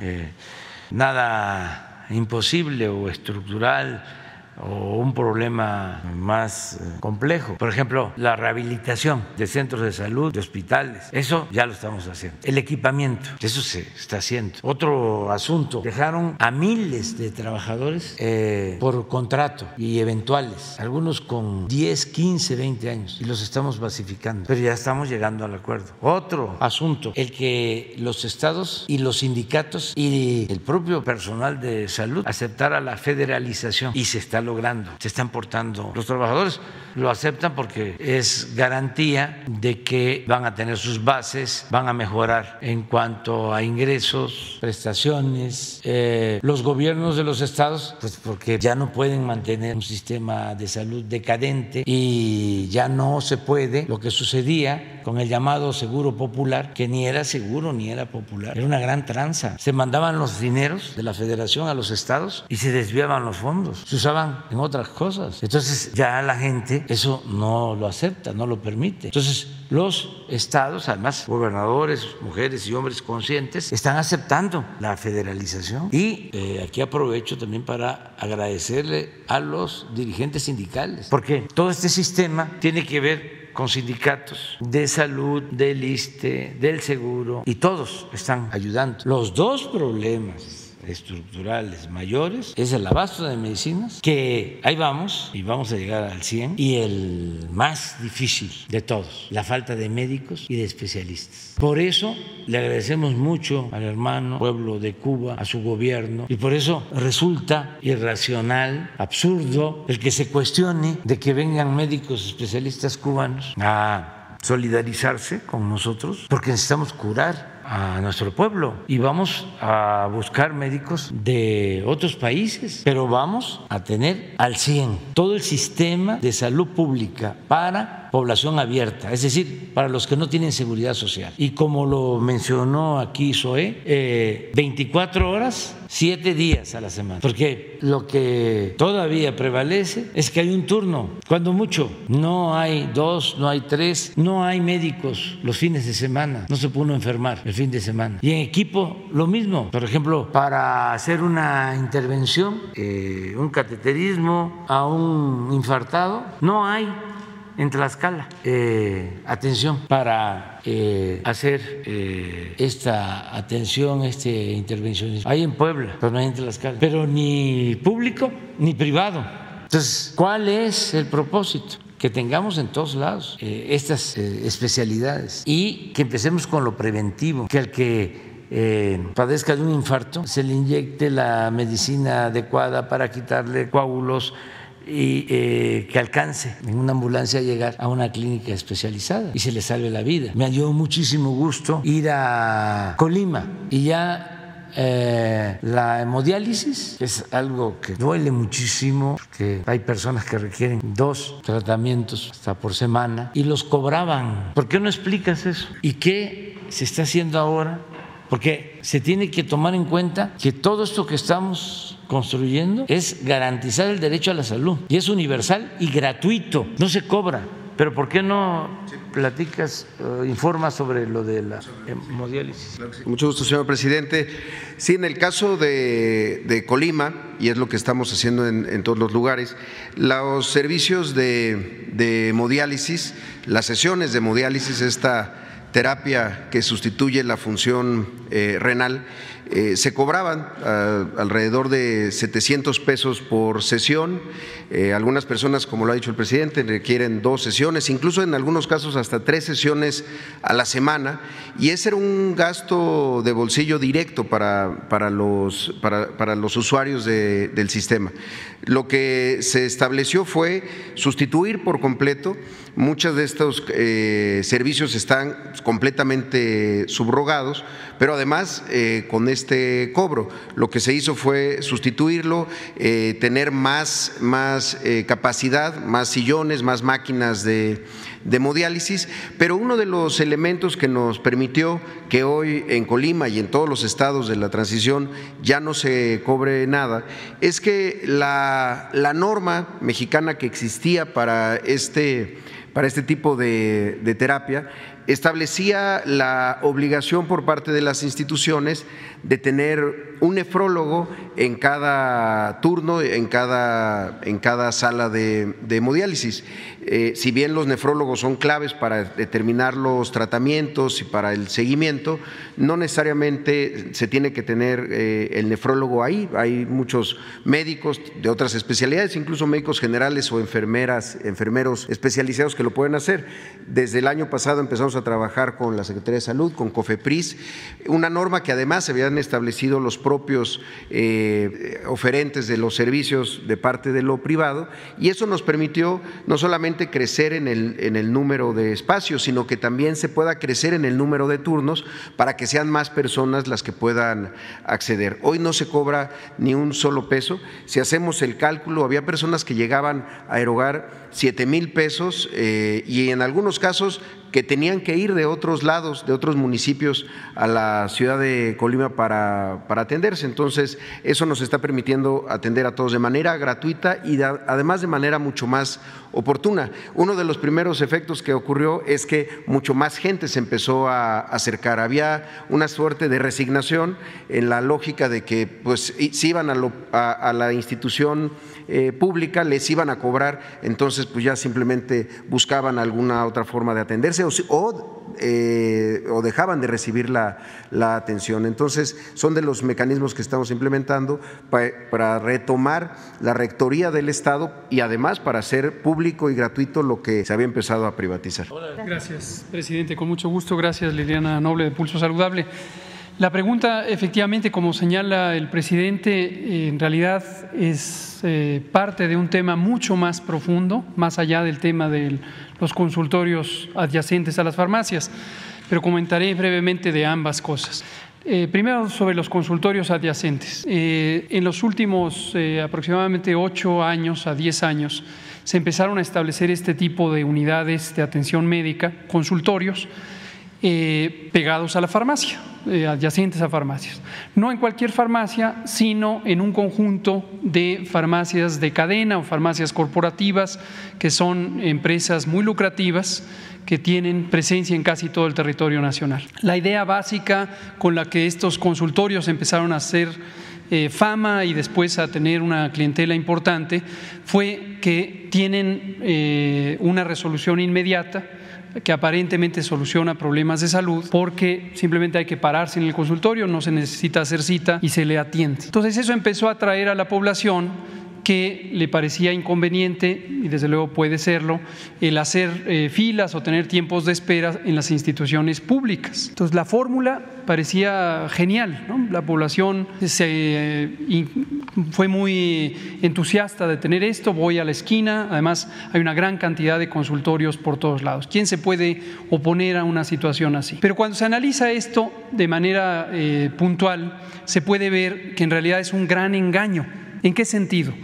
Speaker 1: nada imposible o estructural o un problema más eh, complejo. Por ejemplo, la rehabilitación de centros de salud, de hospitales, eso ya lo estamos haciendo. El equipamiento, eso se está haciendo. Otro asunto, dejaron a miles de trabajadores eh, por contrato y eventuales, algunos con 10, 15, 20 años, y los estamos basificando, pero ya estamos llegando al acuerdo. Otro asunto, el que los estados y los sindicatos y el propio personal de salud aceptara la federalización y se está logrando, se están portando. Los trabajadores lo aceptan porque es garantía de que van a tener sus bases, van a mejorar en cuanto a ingresos, prestaciones. Eh, los gobiernos de los estados, pues porque ya no pueden mantener un sistema de salud decadente y ya no se puede lo que sucedía con el llamado seguro popular, que ni era seguro ni era popular, era una gran tranza. Se mandaban los dineros de la federación a los estados y se desviaban los fondos, se usaban en otras cosas. Entonces ya la gente eso no lo acepta, no lo permite. Entonces los estados, además gobernadores, mujeres y hombres conscientes, están aceptando la federalización. Y eh, aquí aprovecho también para agradecerle a los dirigentes sindicales, porque todo este sistema tiene que ver con sindicatos de salud, del ISTE, del seguro, y todos están ayudando. Los dos problemas estructurales mayores es el abasto de medicinas, que ahí vamos y vamos a llegar al 100, y el más difícil de todos, la falta de médicos y de especialistas. Por eso le agradecemos mucho al hermano pueblo de Cuba, a su gobierno, y por eso resulta irracional, absurdo, el que se cuestione de que vengan médicos especialistas cubanos a solidarizarse con nosotros, porque necesitamos curar a nuestro pueblo. Y vamos a buscar médicos de otros países, pero vamos a tener al 100 todo el sistema de salud pública para población abierta, es decir, para los que no tienen seguridad social. Y como lo mencionó aquí Zoé, eh, 24 horas, 7 días a la semana, porque lo que todavía prevalece es que hay un turno, cuando mucho, no hay dos, no hay tres, no hay médicos los fines de semana, no se puede uno enfermar el fin de semana. Y en equipo lo mismo, por ejemplo, para hacer una intervención, eh, un cateterismo a un infartado, no hay en Tlaxcala eh, atención para eh, hacer eh, esta atención, este intervencionismo. Hay en Puebla, pero no hay en Tlaxcala. Pero ni público ni privado. Entonces, ¿cuál es el propósito? que tengamos en todos lados estas especialidades y que empecemos con lo preventivo, que al que padezca de un infarto, se le inyecte la medicina adecuada para quitarle coágulos, y eh, que alcance en una ambulancia a llegar a una clínica especializada y se le salve la vida. Me dio muchísimo gusto ir a Colima y ya eh, la hemodiálisis es algo que duele muchísimo, que hay personas que requieren dos tratamientos hasta por semana y los cobraban. ¿Por qué no explicas eso? ¿Y qué se está haciendo ahora? Porque se tiene que tomar en cuenta que todo esto que estamos construyendo es garantizar el derecho a la salud y es universal y gratuito, no se cobra. Pero ¿por qué no platicas, eh, informas sobre lo de la hemodiálisis?
Speaker 3: Mucho gusto, señor presidente. Sí, en el caso de, Colima, y es lo que estamos haciendo en, todos los lugares, los servicios de, de hemodiálisis, las sesiones de hemodiálisis, esta terapia que sustituye la función eh, renal, eh, se cobraban ah, alrededor de 700 pesos por sesión. Eh, algunas personas, como lo ha dicho el presidente, requieren dos sesiones, incluso en algunos casos hasta tres sesiones a la semana. Y ese era un gasto de bolsillo directo para, para, los, para, los usuarios del sistema. Lo que se estableció fue sustituir por completo. Muchos de estos eh, servicios están completamente subrogados, pero además con este cobro. Lo que se hizo fue sustituirlo, eh, tener más, más eh, capacidad, más sillones, más máquinas de, de hemodiálisis, pero uno de los elementos que nos permitió que hoy en Colima y en todos los estados de la transición ya no se cobre nada, es que la, la norma mexicana que existía para este, para este tipo de, de terapia establecía la obligación por parte de las instituciones de tener un nefrólogo en cada turno, en cada, en cada sala de, de hemodiálisis. Eh, si bien los nefrólogos son claves para determinar los tratamientos y para el seguimiento, no necesariamente se tiene que tener eh, el nefrólogo ahí. Hay muchos médicos de otras especialidades, incluso médicos generales o enfermeras, enfermeros especializados que lo pueden hacer. Desde el año pasado empezamos a trabajar con la Secretaría de Salud, con COFEPRIS, una norma que además se establecido los propios eh, oferentes de los servicios de parte de lo privado y eso nos permitió no solamente crecer en el, en el número de espacios, sino que también se pueda crecer en el número de turnos para que sean más personas las que puedan acceder. Hoy no se cobra ni un solo peso. Si hacemos el cálculo, había personas que llegaban a erogar 7 mil pesos eh, y en algunos casos que tenían que ir de otros lados, de otros municipios a la ciudad de Colima para, para atenderse. Entonces, eso nos está permitiendo atender a todos de manera gratuita y además de manera mucho más oportuna. Uno de los primeros efectos que ocurrió es que mucho más gente se empezó a acercar. Había una suerte de resignación en la lógica de que pues si iban a, a la institución pública les iban a cobrar, entonces pues ya simplemente buscaban alguna otra forma de atenderse o, eh, dejaban de recibir la, atención. Entonces son de los mecanismos que estamos implementando para, retomar la rectoría del Estado y además para hacer público y gratuito lo que se había empezado a privatizar.
Speaker 4: Gracias, presidente. Con mucho gusto. Gracias, Liliana Noble de Pulso Saludable. La pregunta, efectivamente, como señala el presidente, en realidad es eh, parte de un tema mucho más profundo, más allá del tema de los consultorios adyacentes a las farmacias, pero comentaré brevemente de ambas cosas. Eh, primero sobre los consultorios adyacentes. Eh, en los últimos aproximadamente ocho años a diez años se empezaron a establecer este tipo de unidades de atención médica, consultorios, eh, pegados a la farmacia, eh, adyacentes a farmacias. No en cualquier farmacia, sino en un conjunto de farmacias de cadena o farmacias corporativas, que son empresas muy lucrativas que tienen presencia en casi todo el territorio nacional. La idea básica con la que estos consultorios empezaron a hacer eh, fama y después a tener una clientela importante fue que tienen una resolución inmediata que aparentemente soluciona problemas de salud porque simplemente hay que pararse en el consultorio, no se necesita hacer cita y se le atiende. Entonces eso empezó a atraer a la población que le parecía inconveniente, y desde luego puede serlo, el hacer eh, filas o tener tiempos de espera en las instituciones públicas. Entonces la fórmula parecía genial, la población se, eh, fue muy entusiasta de tener esto, voy a la esquina, además hay una gran cantidad de consultorios por todos lados. ¿Quién se puede oponer a una situación así? Pero cuando se analiza esto de manera eh, puntual, se puede ver que en realidad es un gran engaño. ¿En qué sentido?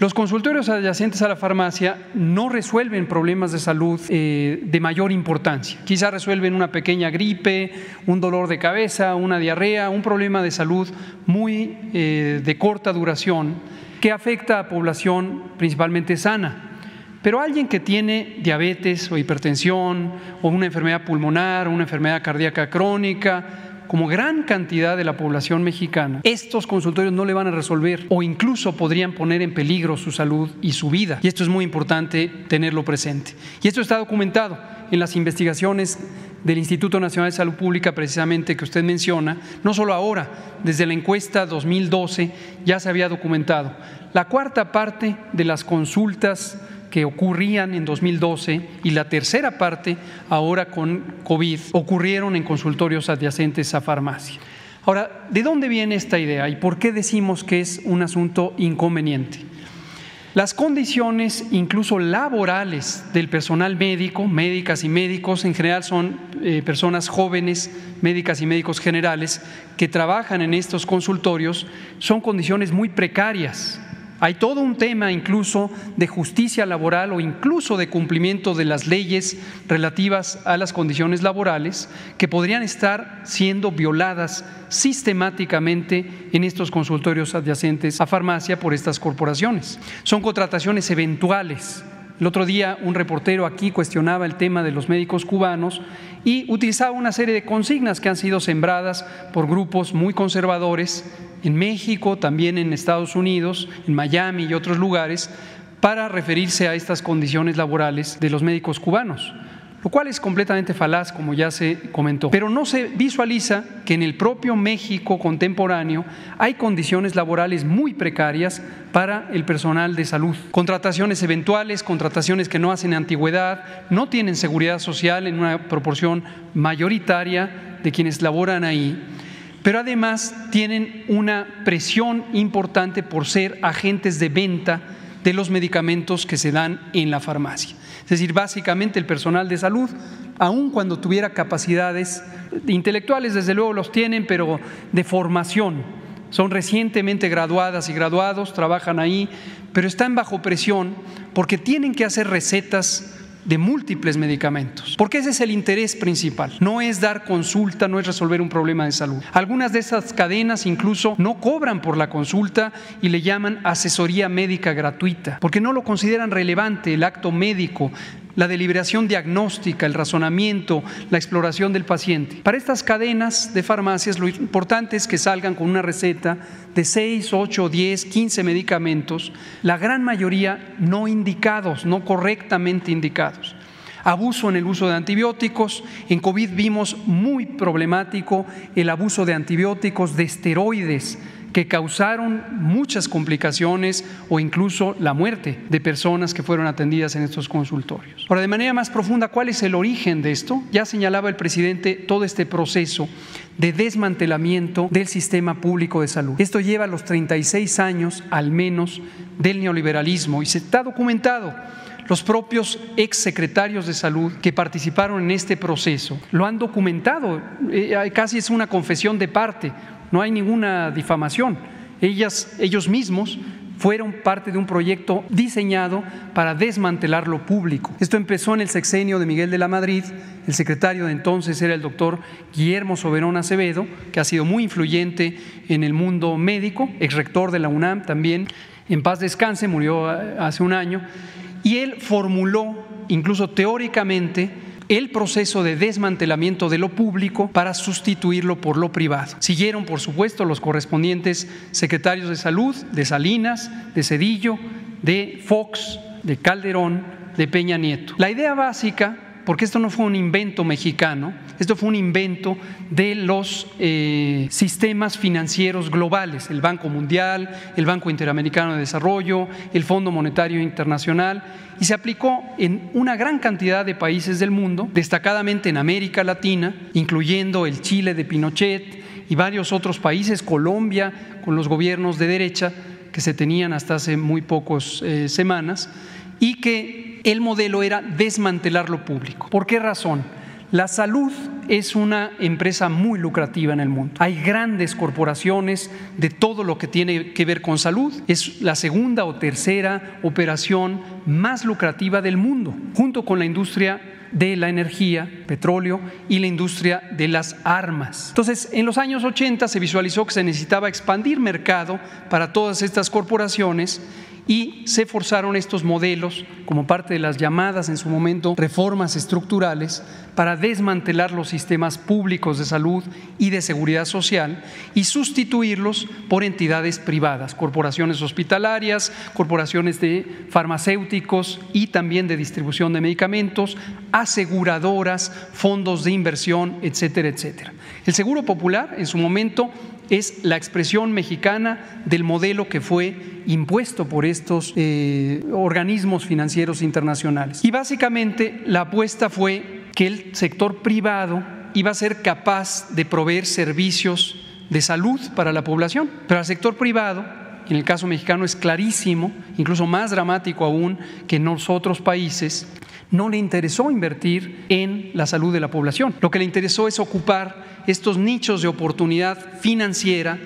Speaker 4: Los consultorios adyacentes a la farmacia no resuelven problemas de salud eh, de mayor importancia. Quizá resuelven una pequeña gripe, un dolor de cabeza, una diarrea, un problema de salud muy eh, de corta duración que afecta a población principalmente sana. Pero alguien que tiene diabetes o hipertensión o una enfermedad pulmonar una enfermedad cardíaca crónica, como gran cantidad de la población mexicana, estos consultorios no le van a resolver o incluso podrían poner en peligro su salud y su vida. Y esto es muy importante tenerlo presente. Y esto está documentado en las investigaciones del Instituto Nacional de Salud Pública, precisamente que usted menciona, no solo ahora, desde la encuesta 2012 ya se había documentado. La cuarta parte de las consultas que ocurrían en 2012 y la tercera parte ahora con COVID ocurrieron en consultorios adyacentes a farmacia. Ahora, ¿de dónde viene esta idea y por qué decimos que es un asunto inconveniente? Las condiciones, incluso laborales, del personal médico, médicas y médicos, en general son eh, personas jóvenes, médicas y médicos generales, que trabajan en estos consultorios, son condiciones muy precarias, hay todo un tema incluso de justicia laboral o incluso de cumplimiento de las leyes relativas a las condiciones laborales que podrían estar siendo violadas sistemáticamente en estos consultorios adyacentes a farmacia por estas corporaciones. Son contrataciones eventuales El otro día un reportero aquí cuestionaba el tema de los médicos cubanos y utilizaba una serie de consignas que han sido sembradas por grupos muy conservadores en México, también en Estados Unidos, en Miami y otros lugares, para referirse a estas condiciones laborales de los médicos cubanos lo cual es completamente falaz, como ya se comentó. Pero no se visualiza que en el propio México contemporáneo hay condiciones laborales muy precarias para el personal de salud. Contrataciones eventuales, contrataciones que no hacen antigüedad, no tienen seguridad social en una proporción mayoritaria de quienes laboran ahí pero además tienen una presión importante por ser agentes de venta de los medicamentos que se dan en la farmacia. Es decir, básicamente el personal de salud, aun cuando tuviera capacidades intelectuales, desde luego los tienen, pero de formación, son recientemente graduadas y graduados, trabajan ahí, pero están bajo presión porque tienen que hacer recetas de múltiples medicamentos, porque ese es el interés principal. No es dar consulta, no es resolver un problema de salud. Algunas de esas cadenas incluso no cobran por la consulta y le llaman asesoría médica gratuita, porque no lo consideran relevante el acto médico, la deliberación diagnóstica, el razonamiento, la exploración del paciente. Para estas cadenas de farmacias lo importante es que salgan con una receta de 6, 8, 10, 15 medicamentos, la gran mayoría no indicados, no correctamente indicados. Abuso en el uso de antibióticos. En COVID vimos muy problemático el abuso de antibióticos, de esteroides que causaron muchas complicaciones o incluso la muerte de personas que fueron atendidas en estos consultorios. Ahora, de manera más profunda, ¿cuál es el origen de esto? Ya señalaba el presidente todo este proceso de desmantelamiento del sistema público de salud. Esto lleva los 36 años al menos del neoliberalismo y se está documentado. Los propios exsecretarios de salud que participaron en este proceso lo han documentado, eh, casi es una confesión de parte no hay ninguna difamación. Ellas, ellos mismos fueron parte de un proyecto diseñado para desmantelar lo público. Esto empezó en el sexenio de Miguel de la Madrid, el secretario de entonces era el doctor Guillermo Soberón Acevedo, que ha sido muy influyente en el mundo médico, ex rector de la UNAM también, en paz descanse, murió hace un año, y él formuló, incluso teóricamente, el proceso de desmantelamiento de lo público para sustituirlo por lo privado. Siguieron, por supuesto, los correspondientes secretarios de salud de Salinas, de Cedillo, de Fox, de Calderón, de Peña Nieto. La idea básica porque esto no fue un invento mexicano, esto fue un invento de los eh, sistemas financieros globales, el Banco Mundial, el Banco Interamericano de Desarrollo, el Fondo Monetario Internacional, y se aplicó en una gran cantidad de países del mundo, destacadamente en América Latina, incluyendo el Chile de Pinochet y varios otros países, Colombia, con los gobiernos de derecha que se tenían hasta hace muy pocas eh, semanas, y que el modelo era desmantelar lo público. ¿Por qué razón? La salud es una empresa muy lucrativa en el mundo. Hay grandes corporaciones de todo lo que tiene que ver con salud. Es la segunda o tercera operación más lucrativa del mundo, junto con la industria de la energía, petróleo y la industria de las armas. Entonces, en los años 80 se visualizó que se necesitaba expandir mercado para todas estas corporaciones y se forzaron estos modelos como parte de las llamadas en su momento reformas estructurales para desmantelar los sistemas públicos de salud y de seguridad social y sustituirlos por entidades privadas, corporaciones hospitalarias, corporaciones de farmacéuticos y también de distribución de medicamentos, aseguradoras, fondos de inversión, etcétera, etcétera. El Seguro Popular en su momento es la expresión mexicana del modelo que fue impuesto por estos eh, organismos financieros internacionales. Y básicamente la apuesta fue que el sector privado iba a ser capaz de proveer servicios de salud para la población, pero al sector privado, en el caso mexicano es clarísimo, incluso más dramático aún que en otros países, no le interesó invertir en la salud de la población. Lo que le interesó es ocupar estos nichos de oportunidad financiera,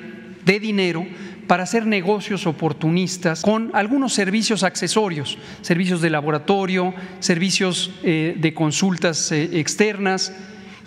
Speaker 4: de dinero, para hacer negocios oportunistas con algunos servicios accesorios, servicios de laboratorio, servicios eh, de consultas eh, externas,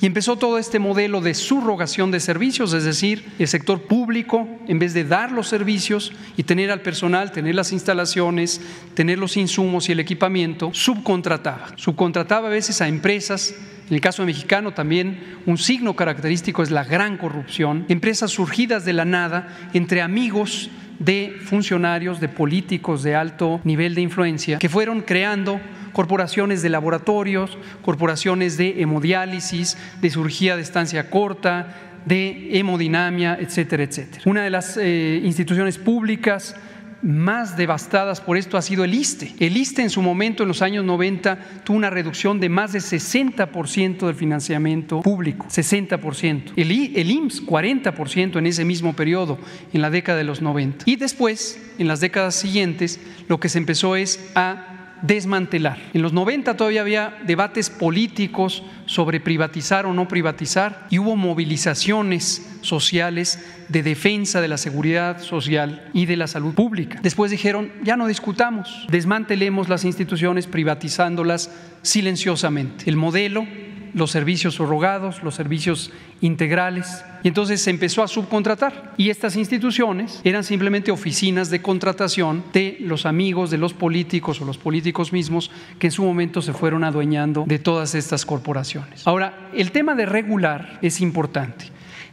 Speaker 4: Y empezó todo este modelo de subrogación de servicios, es decir, el sector público, en vez de dar los servicios y tener al personal, tener las instalaciones, tener los insumos y el equipamiento, subcontrataba. Subcontrataba a veces a empresas en el caso mexicano también un signo característico es la gran corrupción, empresas surgidas de la nada entre amigos de funcionarios, de políticos de alto nivel de influencia, que fueron creando corporaciones de laboratorios, corporaciones de hemodiálisis, de cirugía de estancia corta, de hemodinamia, etcétera, etcétera. Una de las eh, instituciones públicas más devastadas por esto ha sido el ISTE. El ISTE en su momento, en los años 90, tuvo una reducción de más de 60% del financiamiento público, 60%. El, el IMSS, 40% en ese mismo periodo, en la década de los 90. Y después, en las décadas siguientes, lo que se empezó es a desmantelar. En los 90 todavía había debates políticos sobre privatizar o no privatizar y hubo movilizaciones sociales de defensa de la seguridad social y de la salud pública. Después dijeron, ya no discutamos, desmantelemos las instituciones privatizándolas silenciosamente. El modelo los servicios subrogados, los servicios integrales, y entonces se empezó a subcontratar. Y estas instituciones eran simplemente oficinas de contratación de los amigos de los políticos o los políticos mismos que en su momento se fueron adueñando de todas estas corporaciones. Ahora, el tema de regular es importante.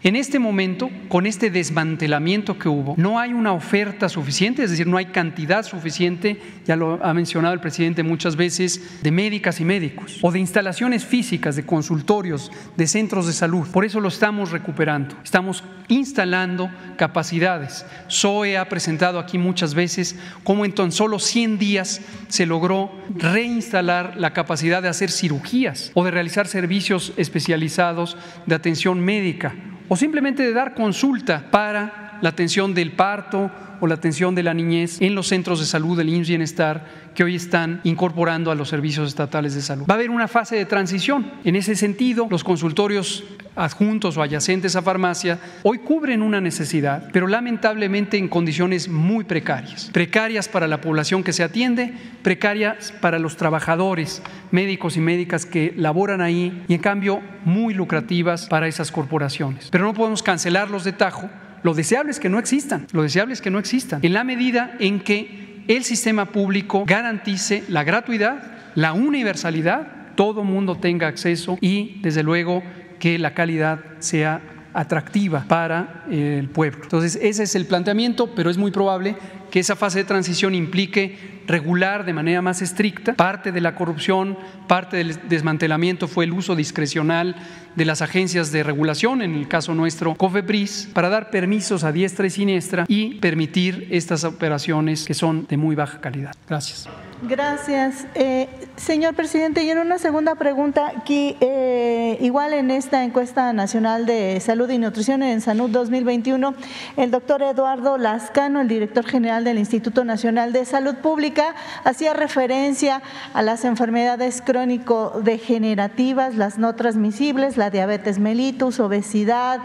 Speaker 4: En este momento, con este desmantelamiento que hubo, no hay una oferta suficiente, es decir, no hay cantidad suficiente, ya lo ha mencionado el presidente muchas veces, de médicas y médicos, o de instalaciones físicas, de consultorios, de centros de salud. Por eso lo estamos recuperando. Estamos instalando capacidades. SOE ha presentado aquí muchas veces cómo en tan solo 100 días se logró reinstalar la capacidad de hacer cirugías o de realizar servicios especializados de atención médica o simplemente de dar consulta para la atención del parto o la atención de la niñez en los centros de salud del IMSS Bienestar que hoy están incorporando a los servicios estatales de salud. Va a haber una fase de transición. En ese sentido, los consultorios adjuntos o adyacentes a farmacia hoy cubren una necesidad, pero lamentablemente en condiciones muy precarias. Precarias para la población que se atiende, precarias para los trabajadores, médicos y médicas que laboran ahí y en cambio muy lucrativas para esas corporaciones. Pero no podemos cancelarlos de tajo lo deseable es que no existan, lo deseable es que no existan, en la medida en que el sistema público garantice la gratuidad, la universalidad, todo mundo tenga acceso y, desde luego, que la calidad sea atractiva para el pueblo. Entonces, ese es el planteamiento, pero es muy probable que esa fase de transición implique regular de manera más estricta. Parte de la corrupción, parte del desmantelamiento fue el uso discrecional de las agencias de regulación, en el caso nuestro COFEPRIS, para dar permisos a diestra y siniestra y permitir estas operaciones que son de muy baja calidad. Gracias.
Speaker 6: Gracias. Eh, señor presidente, y en una segunda pregunta, aquí, eh, igual en esta encuesta nacional de salud y nutrición en Salud 2021, el doctor Eduardo Lascano, el director general del Instituto Nacional de Salud Pública, hacía referencia a las enfermedades crónico-degenerativas, las no transmisibles, la diabetes mellitus, obesidad,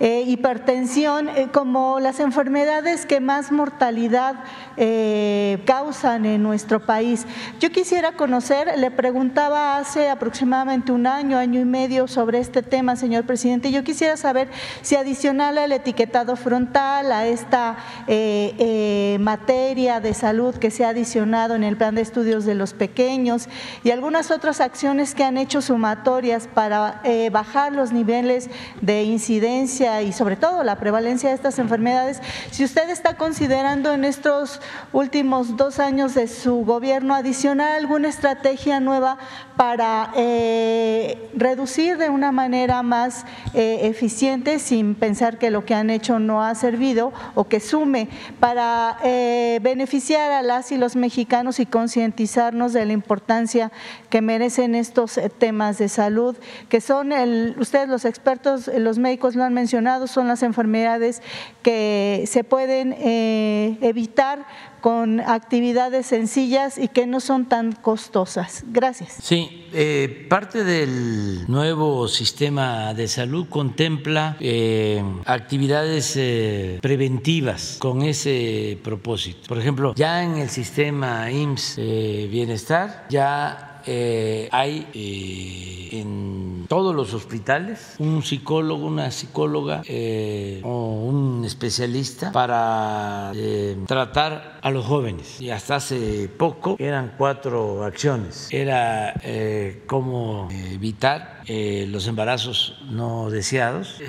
Speaker 6: eh, hipertensión, eh, como las enfermedades que más mortalidad eh, causan en nuestro país. Yo quisiera conocer, le preguntaba hace aproximadamente un año, año y medio sobre este tema, señor presidente, yo quisiera saber si adicional al etiquetado frontal, a esta materia de salud que se ha adicionado en el plan de estudios de los pequeños y algunas otras acciones que han hecho sumatorias para bajar los niveles de incidencia y sobre todo la prevalencia de estas enfermedades, si usted está considerando en estos últimos dos años de su gobierno adicionar alguna estrategia nueva para eh, reducir de una manera más eh, eficiente sin pensar que lo que han hecho no ha servido o que sume para eh, beneficiar a las y los mexicanos y concientizarnos de la importancia que merecen estos temas de salud, que son, ustedes los expertos, los médicos lo han mencionado, son las enfermedades que se pueden eh, evitar con actividades sencillas y que no son tan costosas. Gracias.
Speaker 1: Sí, eh, parte del nuevo sistema de salud contempla eh, actividades preventivas con ese propósito. Por ejemplo, ya en el sistema IMSS Bienestar ya hay en todos los hospitales un psicólogo, una psicóloga eh, o un especialista para eh, tratar a los jóvenes. Y hasta hace poco eran cuatro acciones. Era eh, cómo evitar los embarazos no deseados.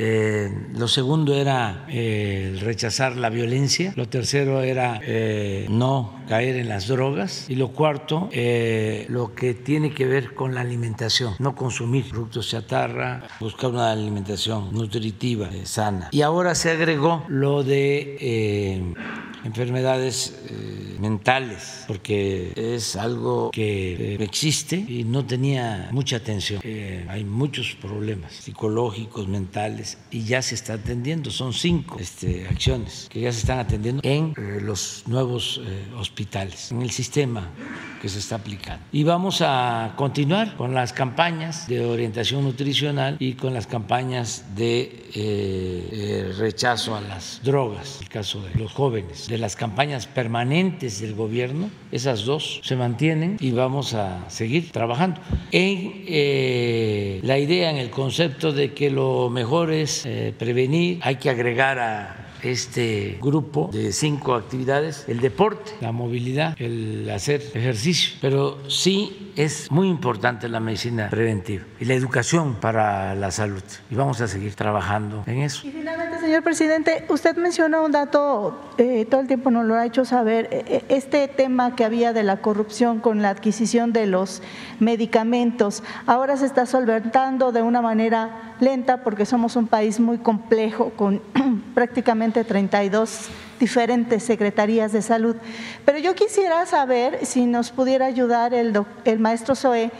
Speaker 1: lo segundo era rechazar la violencia. Lo tercero era no caer en las drogas. Y lo cuarto, lo que tiene que ver con la alimentación, no consumir productos chatarra, buscar una alimentación nutritiva, eh, sana. Y ahora se agregó lo de eh, enfermedades eh, mentales, porque es algo que existe y no tenía mucha atención. hay muchos problemas psicológicos, mentales, y ya se está atendiendo. Son cinco este, acciones que ya se están atendiendo en los nuevos hospitales, en el sistema que se está aplicando. Y vamos a continuar con las campañas de orientación nutricional y con las campañas de eh, eh, rechazo a las drogas, en el caso de los jóvenes, de las campañas permanentes del gobierno, esas dos se mantienen y vamos a seguir trabajando. En eh, la idea, en el concepto de que lo mejor es prevenir, hay que agregar a este grupo de cinco actividades, el deporte, la movilidad, el hacer ejercicio, pero sí es muy importante la medicina preventiva y la educación para la salud y vamos a seguir trabajando en eso.
Speaker 6: Y finalmente, señor presidente, usted mencionó un dato, eh, todo el tiempo nos lo ha hecho saber, eh, eh, este tema que había de la corrupción con la adquisición de los medicamentos, ahora se está solventando de una manera lenta porque somos un país muy complejo con (clears throat) prácticamente 32 diferentes secretarías de salud. Pero yo quisiera saber si nos pudiera ayudar el, el maestro Zoe,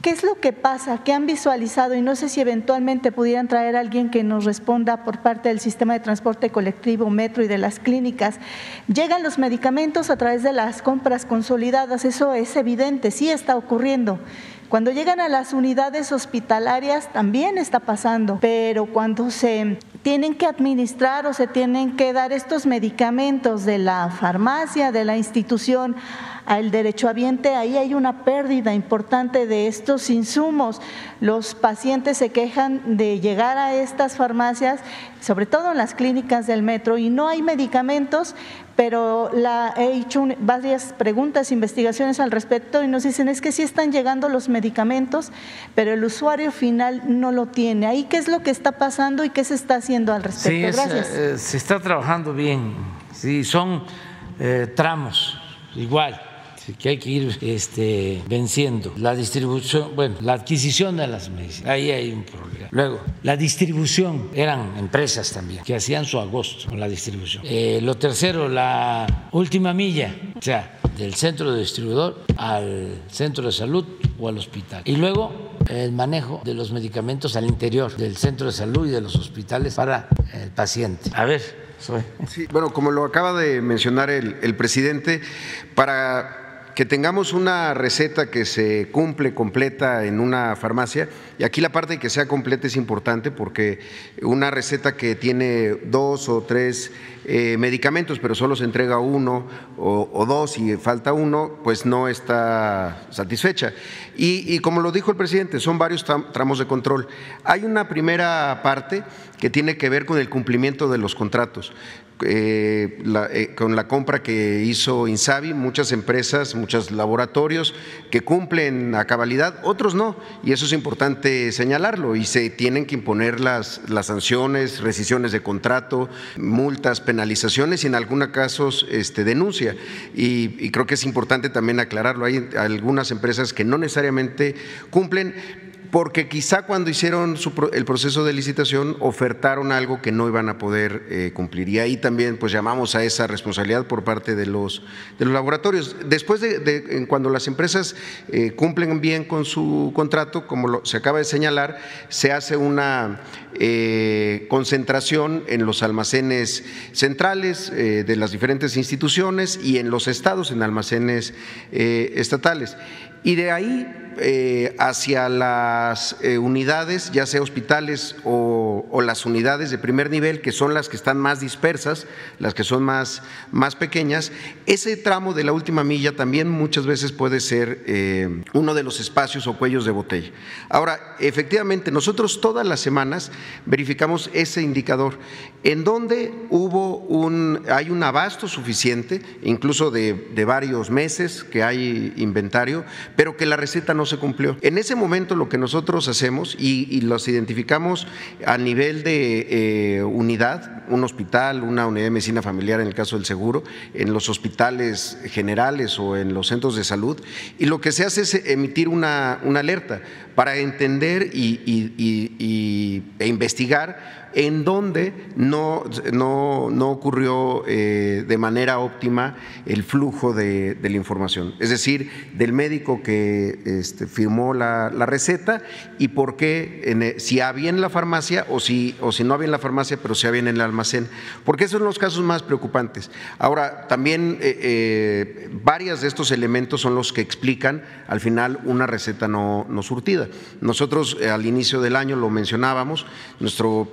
Speaker 6: qué es lo que pasa, qué han visualizado y no sé si eventualmente pudieran traer a alguien que nos responda por parte del sistema de transporte colectivo, metro y de las clínicas. Llegan los medicamentos a través de las compras consolidadas, eso es evidente, sí está ocurriendo. Cuando llegan a las unidades hospitalarias también está pasando, pero cuando se tienen que administrar o se tienen que dar estos medicamentos de la farmacia, de la institución, al derechohabiente, ahí hay una pérdida importante de estos insumos. Los pacientes se quejan de llegar a estas farmacias, sobre todo en las clínicas del metro, y no hay medicamentos, pero la, he hecho varias preguntas, investigaciones al respecto y nos dicen es que sí están llegando los medicamentos, pero el usuario final no lo tiene. ¿Ahí qué es lo que está pasando y qué se está haciendo al respecto?
Speaker 1: Gracias. Eh, se está trabajando bien, sí, son eh, tramos igual que hay que ir este, venciendo. La distribución, bueno, la adquisición de las medicinas, ahí hay un problema. Luego, la distribución, eran empresas también que hacían su agosto con la distribución. Eh, lo tercero, la última milla, o sea, del centro de distribuidor al centro de salud o al hospital. Y luego el manejo de los medicamentos al interior del centro de salud y de los hospitales para el paciente. A ver,
Speaker 3: bueno, como lo acaba de mencionar el presidente, para que tengamos una receta que se cumple completa en una farmacia, y aquí la parte de que sea completa es importante porque una receta que tiene dos o tres eh, medicamentos, pero solo se entrega uno o, dos y falta uno, pues no está satisfecha. Y, como lo dijo el presidente, son varios tramos de control. Hay una primera parte que tiene que ver con el cumplimiento de los contratos. Eh, eh, con la compra que hizo Insabi, muchas empresas, muchos laboratorios que cumplen a cabalidad, otros no, y eso es importante señalarlo, y se tienen que imponer las, las sanciones, rescisiones de contrato, multas, penalizaciones y en algunos casos este, denuncia. Y, y creo que es importante también aclararlo, hay algunas empresas que no necesariamente cumplen, porque quizá cuando hicieron el proceso de licitación ofertaron algo que no iban a poder eh, cumplir. Y ahí también pues llamamos a esa responsabilidad por parte de los, de los laboratorios. Después de, cuando las empresas eh, cumplen bien con su contrato, como se acaba de señalar, se hace una eh, concentración en los almacenes centrales de las diferentes instituciones y en los estados, en almacenes estatales. Y de ahí eh, hacia las eh, unidades, ya sea hospitales o, las unidades de primer nivel, que son las que están más dispersas, las que son más, más pequeñas, ese tramo de la última milla también muchas veces puede ser eh, uno de los espacios o cuellos de botella. Ahora, efectivamente, nosotros todas las semanas verificamos ese indicador, en donde hubo un, hay un abasto suficiente, incluso de, de varios meses que hay inventario, pero que la receta no no se cumplió. En ese momento lo que nosotros hacemos y, los identificamos a nivel de eh, unidad, un hospital, una unidad de medicina familiar en el caso del seguro, en los hospitales generales o en los centros de salud, y lo que se hace es emitir una, alerta para entender y, e investigar en donde no, no, ocurrió eh, de manera óptima el flujo de, la información, es decir, del médico que este, firmó la, receta y por qué, e, si había en la farmacia o si, o si no había en la farmacia, pero si había en el almacén, porque esos son los casos más preocupantes. Ahora, también eh, eh, varios de estos elementos son los que explican al final una receta no, no surtida. Nosotros al inicio del año lo mencionábamos, nuestro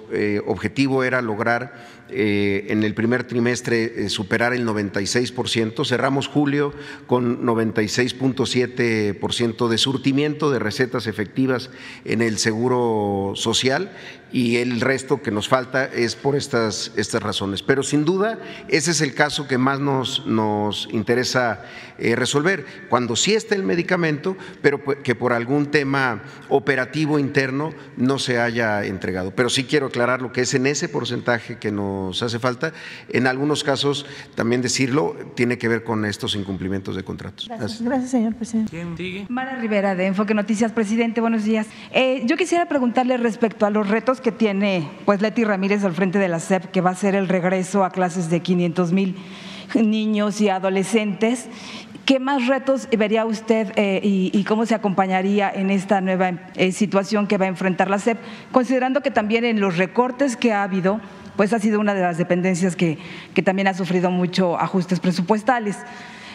Speaker 3: objetivo era lograr eh, en el primer trimestre eh, superar el 96%. Cerramos julio con 96.7% de surtimiento de recetas efectivas en el seguro social y el resto que nos falta es por estas, estas razones. Pero sin duda, ese es el caso que más nos, nos interesa eh, resolver, cuando sí está el medicamento, pero que por algún tema operativo interno no se haya entregado. Pero sí quiero aclarar lo que es en ese porcentaje que nos hace falta. En algunos casos, también decirlo, tiene que ver con estos incumplimientos de contratos.
Speaker 6: Gracias, señor presidente.
Speaker 7: ¿Quién sigue? Mara Rivera, de Enfoque Noticias. Presidente, buenos días. Eh, yo quisiera preguntarle respecto a los retos que tiene pues Leti Ramírez al frente de la SEP, que va a ser el regreso a clases de 500 mil niños y adolescentes. ¿Qué más retos vería usted eh, y, cómo se acompañaría en esta nueva eh, situación que va a enfrentar la SEP, considerando que también en los recortes que ha habido, pues ha sido una de las dependencias que, que también ha sufrido mucho ajustes presupuestales?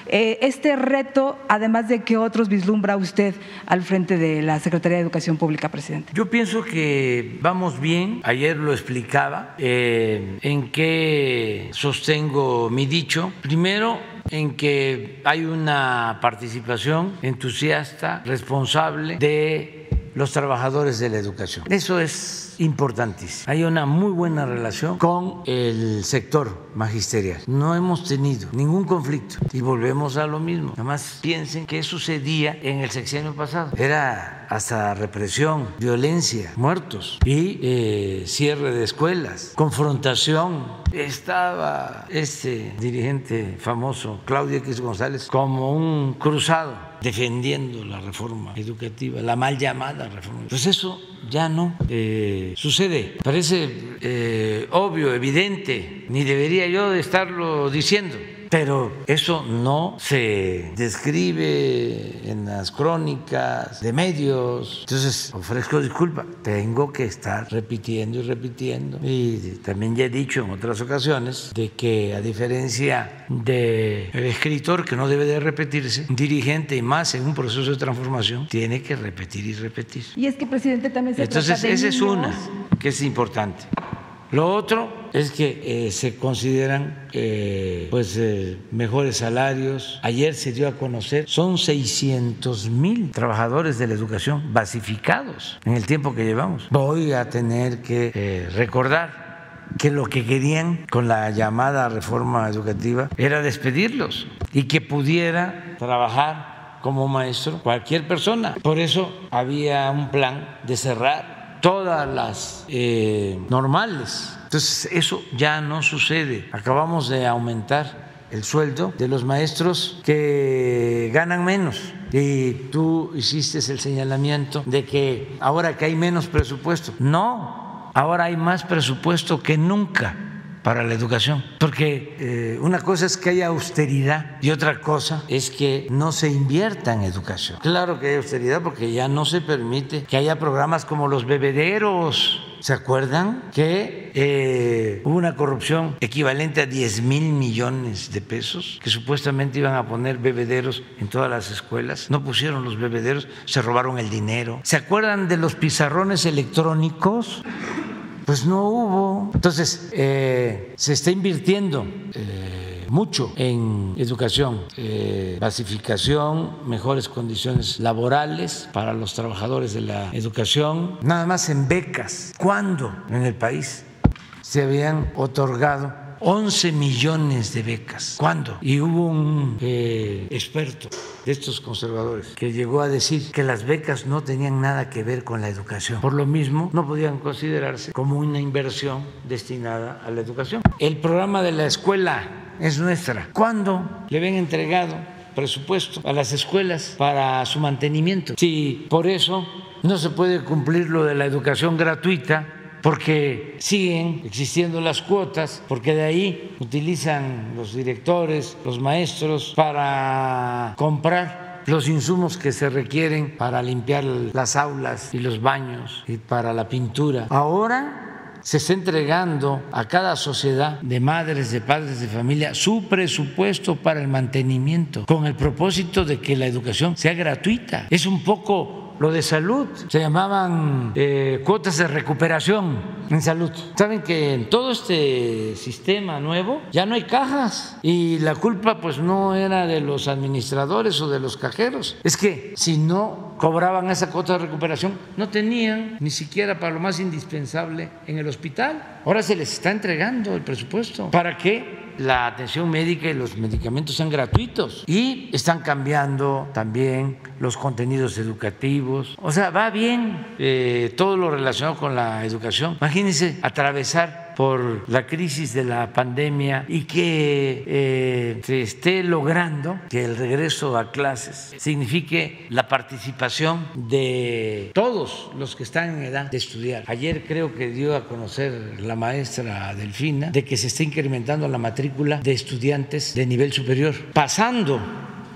Speaker 7: Eh, este reto, además de qué otros vislumbra usted al frente de la Secretaría de Educación Pública, presidente.
Speaker 1: Yo pienso que vamos bien. Ayer lo explicaba. Eh, ¿En qué sostengo mi dicho? Primero, en que hay una participación entusiasta, responsable de los trabajadores de la educación. Eso es importantísimo. Hay una muy buena relación con el sector magisterial. No hemos tenido ningún conflicto y volvemos a lo mismo. Nada más piensen qué sucedía en el sexenio pasado. Era hasta represión, violencia, muertos y eh, cierre de escuelas, confrontación. Estaba este dirigente famoso, Claudio X González, como un cruzado defendiendo la reforma educativa, la mal llamada reforma. Pues eso ya no eh, sucede. Parece eh, obvio, evidente, ni debería yo de estarlo diciendo pero eso no se describe en las crónicas de medios. Entonces, ofrezco disculpa, tengo que estar repitiendo y repitiendo. Y también ya he dicho en otras ocasiones de que a diferencia del escritor, que no debe de repetirse, un dirigente y más en un proceso de transformación, tiene que repetir y repetir.
Speaker 7: Y es que, presidente, también se
Speaker 1: Entonces, esa es una que es importante. Lo otro es que eh, se consideran eh, pues eh, mejores salarios. Ayer se dio a conocer, son 600 mil trabajadores de la educación basificados en el tiempo que llevamos. Voy a tener que recordar que lo que querían con la llamada reforma educativa era despedirlos y que pudiera trabajar como maestro cualquier persona. Por eso había un plan de cerrar todas las eh, normales. Entonces, eso ya no sucede. Acabamos de aumentar el sueldo de los maestros que ganan menos. Y tú hiciste el señalamiento de que ahora que hay menos presupuesto. No, ahora hay más presupuesto que nunca para la educación. Porque eh, una cosa es que haya austeridad y otra cosa es que no se invierta en educación. Claro que hay austeridad porque ya no se permite que haya programas como los bebederos ¿Se acuerdan que eh, hubo una corrupción equivalente a 10 mil millones de pesos que supuestamente iban a poner bebederos en todas las escuelas? No pusieron los bebederos, se robaron el dinero. ¿Se acuerdan de los pizarrones electrónicos? Pues no hubo. Entonces, eh, se está invirtiendo. Eh, mucho en educación, eh, pacificación, mejores condiciones laborales para los trabajadores de la educación, nada más en becas. ¿Cuándo en el país se habían otorgado 11 millones de becas. ¿Cuándo? Y hubo un eh, experto de estos conservadores que llegó a decir que las becas no tenían nada que ver con la educación. Por lo mismo, no podían considerarse como una inversión destinada a la educación. El programa de la escuela es nuestra. ¿Cuándo le ven entregado presupuesto a las escuelas para su mantenimiento? Si por eso no se puede cumplir lo de la educación gratuita, porque siguen existiendo las cuotas, porque de ahí utilizan los directores, los maestros para comprar los insumos que se requieren para limpiar las aulas y los baños y para la pintura. Ahora se está entregando a cada sociedad de madres, de padres de familia su presupuesto para el mantenimiento, con el propósito de que la educación sea gratuita. Es un poco lo de salud, se llamaban eh, cuotas de recuperación en salud. Saben que en todo este sistema nuevo ya no hay cajas y la culpa pues no era de los administradores o de los cajeros. Es que si no cobraban esa cuota de recuperación, no tenían ni siquiera para lo más indispensable en el hospital. Ahora se les está entregando el presupuesto. ¿Para qué? La atención médica y los medicamentos sean gratuitos y están cambiando también los contenidos educativos. O sea, va bien eh, todo lo relacionado con la educación. Imagínense atravesar por la crisis de la pandemia y que eh, se esté logrando que el regreso a clases signifique la participación de todos los que están en edad de estudiar. Ayer creo que dio a conocer la maestra Delfina de que se está incrementando la matrícula de estudiantes de nivel superior, pasando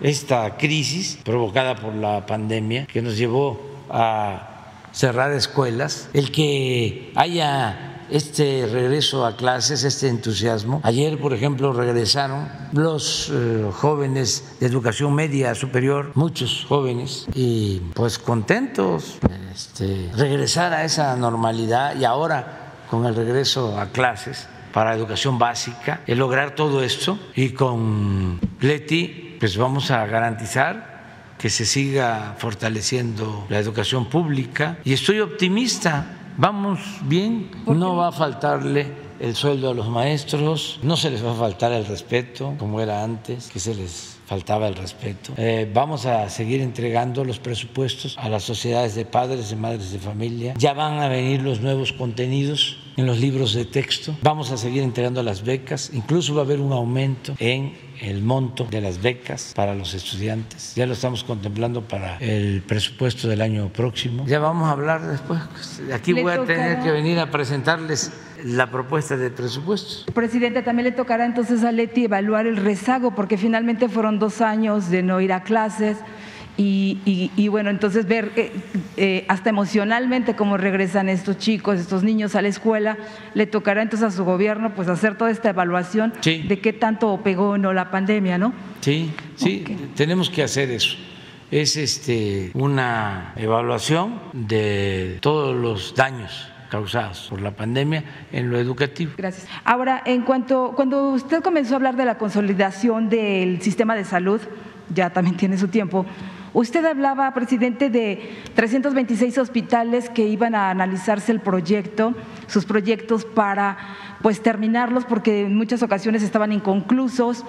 Speaker 1: esta crisis provocada por la pandemia que nos llevó a cerrar escuelas, el que haya este regreso a clases, este entusiasmo. Ayer, por ejemplo, regresaron los eh, jóvenes de educación media superior, muchos jóvenes, y pues contentos, este, regresar a esa normalidad y ahora con el regreso a clases para educación básica, el lograr todo esto y con Leti pues vamos a garantizar que se siga fortaleciendo la educación pública y estoy optimista vamos bien, no va a faltarle el sueldo a los maestros, no se les va a faltar el respeto como era antes, que se les faltaba el respeto. Eh, vamos a seguir entregando los presupuestos a las sociedades de padres, de madres de familia. Ya van a venir los nuevos contenidos en los libros de texto. Vamos a seguir entregando las becas. Incluso va a haber un aumento en el monto de las becas para los estudiantes. Ya lo estamos contemplando para el presupuesto del año próximo. Ya vamos a hablar después. Aquí voy a tener que venir a presentarles la propuesta de presupuesto.
Speaker 7: Presidente, también le tocará entonces a Leti evaluar el rezago, porque finalmente fueron dos años de no ir a clases y, bueno, entonces ver eh, eh, hasta emocionalmente cómo regresan estos chicos, estos niños a la escuela, le tocará entonces a su gobierno pues hacer toda esta evaluación de qué tanto pegó o no la pandemia, ¿no?
Speaker 1: Sí, sí, tenemos que hacer eso. Es este una evaluación de todos los daños causados por la pandemia en lo educativo.
Speaker 7: Gracias. Ahora, en cuanto cuando usted comenzó a hablar de la consolidación del sistema de salud, ya también tiene su tiempo. Usted hablaba, presidente, de 326 hospitales que iban a analizarse el proyecto, sus proyectos para pues terminarlos porque en muchas ocasiones estaban inconclusos.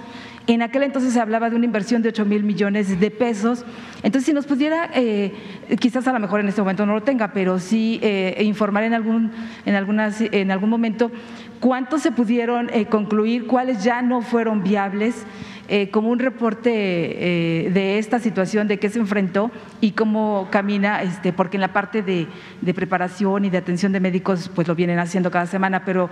Speaker 7: En aquel entonces se hablaba de una inversión de 8 mil millones de pesos. Entonces, si nos pudiera, eh, quizás a lo mejor en este momento no lo tenga, pero sí eh, informar en algún, en, algunas, en algún momento cuántos se pudieron eh, concluir, cuáles ya no fueron viables eh, como un reporte eh, de esta situación, de qué se enfrentó y cómo camina, este, porque en la parte de, preparación y de atención de médicos, pues lo vienen haciendo cada semana, pero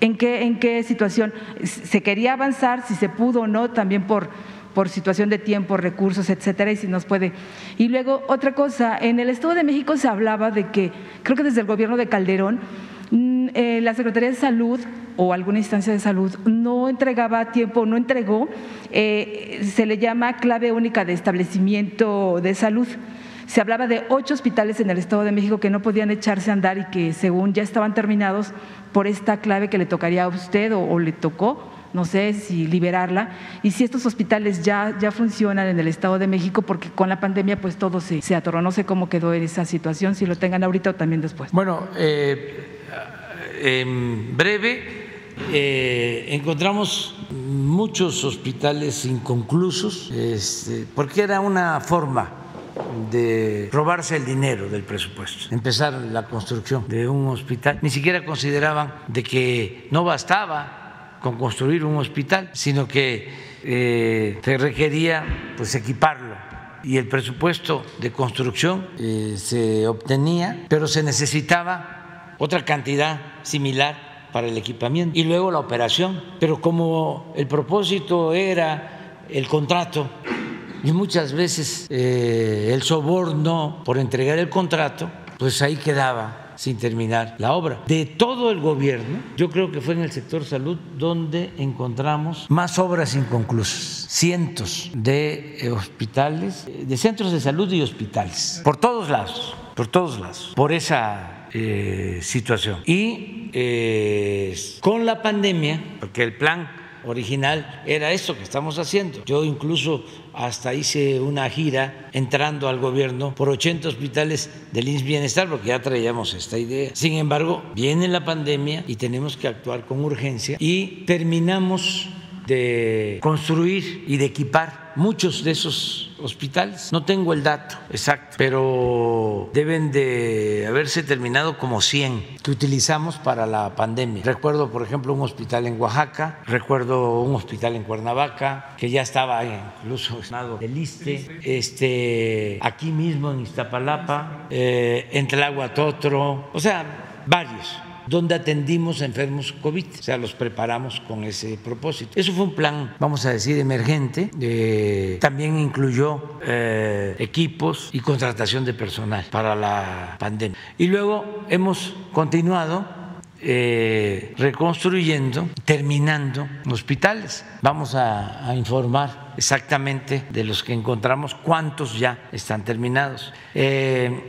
Speaker 7: ¿en qué, en qué situación se quería avanzar, si se pudo o no, también por por situación de tiempo, recursos, etcétera, y si nos puede. Y luego, otra cosa, en el Estado de México se hablaba de que, creo que desde el gobierno de Calderón, eh, la Secretaría de Salud o alguna instancia de salud no entregaba tiempo, no entregó, eh, se le llama clave única de establecimiento de salud. Se hablaba de ocho hospitales en el Estado de México que no podían echarse a andar y que según ya estaban terminados por esta clave que le tocaría a usted o, le tocó, no sé si liberarla, y si estos hospitales ya, ya funcionan en el Estado de México, porque con la pandemia pues todo se, se atoró, no sé cómo quedó en esa situación, si lo tengan ahorita o también después.
Speaker 1: Bueno, eh, en breve eh, encontramos muchos hospitales inconclusos, este, porque era una forma de robarse el dinero del presupuesto, empezar la construcción de un hospital. Ni siquiera consideraban de que no bastaba con construir un hospital, sino que eh, se requería pues equiparlo y el presupuesto de construcción eh, se obtenía, pero se necesitaba otra cantidad similar para el equipamiento y luego la operación. Pero como el propósito era el contrato y muchas veces eh, el soborno por entregar el contrato, pues ahí quedaba sin terminar la obra. De todo el gobierno, yo creo que fue en el sector salud donde encontramos más obras inconclusas, cientos de eh, hospitales, eh, de centros de salud y hospitales, por todos lados, por todos lados, por esa situación. Y con la pandemia, porque el plan original era esto que estamos haciendo. Yo incluso hasta hice una gira entrando al gobierno por 80 hospitales del INS Bienestar porque ya traíamos esta idea. Sin embargo, viene la pandemia y tenemos que actuar con urgencia y terminamos de construir y de equipar muchos de esos hospitales. No tengo el dato exacto, pero deben de haberse terminado como 100 que utilizamos para la pandemia. Recuerdo, por ejemplo, un hospital en Oaxaca, recuerdo un hospital en Cuernavaca, que ya estaba incluso el ISTE, este, aquí mismo en Iztapalapa, eh, en Tlahuatotro, o sea, varios donde atendimos enfermos COVID, o sea, los preparamos con ese propósito. Eso fue un plan, vamos a decir, emergente, eh, también incluyó eh, equipos y contratación de personal para la pandemia. Y luego hemos continuado eh, reconstruyendo, terminando hospitales. Vamos a, informar exactamente de los que encontramos, cuántos ya están terminados.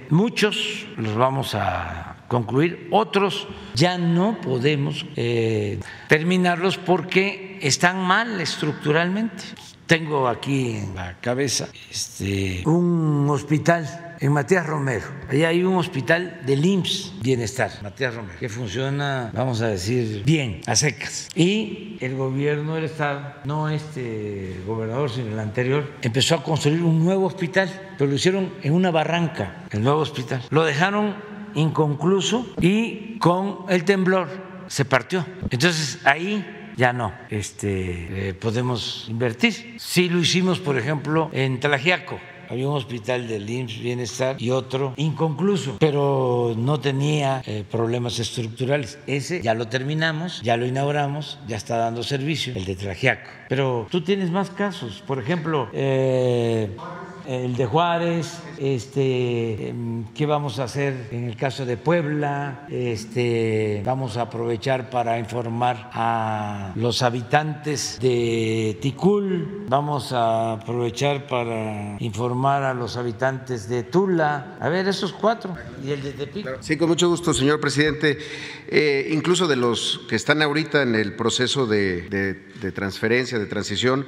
Speaker 1: muchos los vamos a concluir, otros ya no podemos eh, terminarlos porque están mal estructuralmente. Tengo aquí en la cabeza este, un hospital en Matías Romero. Allá hay un hospital del IMSS Bienestar, Matías Romero, que funciona, vamos a decir, bien, a secas. Y el gobierno del Estado, no este gobernador, sino el anterior, empezó a construir un nuevo hospital, pero lo hicieron en una barranca, el nuevo hospital. Lo dejaron inconcluso y con el temblor se partió. Entonces ahí ya no este, eh, podemos invertir. Sí lo hicimos, por ejemplo, en Tlajiaco. Había un hospital del IMSS Bienestar y otro inconcluso, pero no tenía eh, problemas estructurales. Ese ya lo terminamos, ya lo inauguramos, ya está dando servicio, el de Tlajiaco. Pero tú tienes más casos. Por ejemplo, eh, el de Juárez, este, em, qué vamos a hacer en el caso de Puebla, este, vamos a aprovechar para informar a los habitantes de Ticul, vamos a aprovechar para informar a los habitantes de Tula, a ver, esos cuatro, y el de Tepic.
Speaker 3: Sí, con mucho gusto, señor presidente. Eh, incluso de los que están ahorita en el proceso de transferencia, de transición,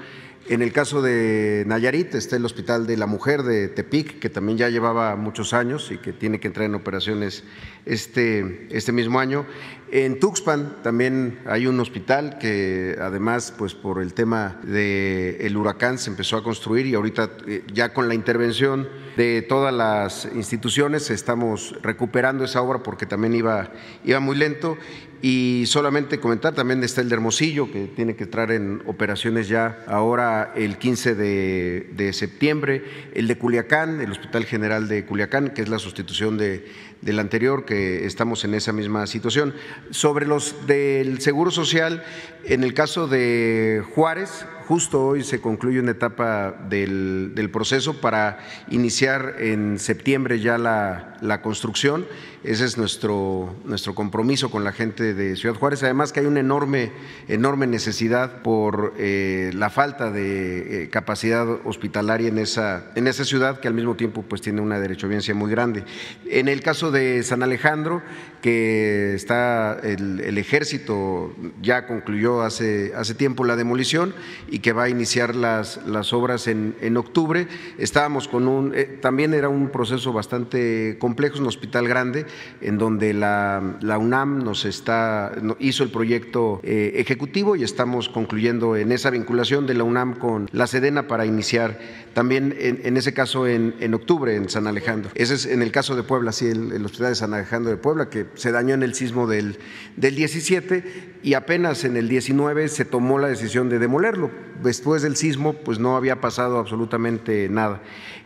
Speaker 3: en el caso de Nayarit está el Hospital de la Mujer de Tepic, que también ya llevaba muchos años y que tiene que entrar en operaciones este, este mismo año. En Tuxpan también hay un hospital que además, pues por el tema del huracán se empezó a construir y ahorita eh, ya con la intervención de todas las instituciones estamos recuperando esa obra porque también iba, iba muy lento. Y solamente comentar, también está el de Hermosillo, que tiene que entrar en operaciones ya ahora el 15 de, septiembre, el de Culiacán, el Hospital General de Culiacán, que es la sustitución de, del anterior, que estamos en esa misma situación. Sobre los del Seguro Social, en el caso de Juárez, justo hoy se concluye una etapa del, del proceso para iniciar en septiembre ya la, la construcción ese es nuestro, nuestro compromiso con la gente de Ciudad Juárez. Además que hay una enorme, enorme necesidad por eh, la falta de eh, capacidad hospitalaria en esa, en esa ciudad que al mismo tiempo pues tiene una derechohabiencia muy grande. En el caso de San Alejandro, que está el, ejército ya concluyó hace, hace tiempo la demolición y que va a iniciar las, las obras en, en octubre. Estábamos con un, eh, también era un proceso bastante complejo, un hospital grande, en donde la, UNAM nos está, hizo el proyecto eh, ejecutivo y estamos concluyendo en esa vinculación de la UNAM con la Sedena para iniciar también en, ese caso en, octubre en San Alejandro. Ese es en el caso de Puebla, sí, el, Hospital de San Alejandro de Puebla, que se dañó en el sismo del, del 17 y apenas en el 19 se tomó la decisión de demolerlo. Después del sismo, pues no había pasado absolutamente nada.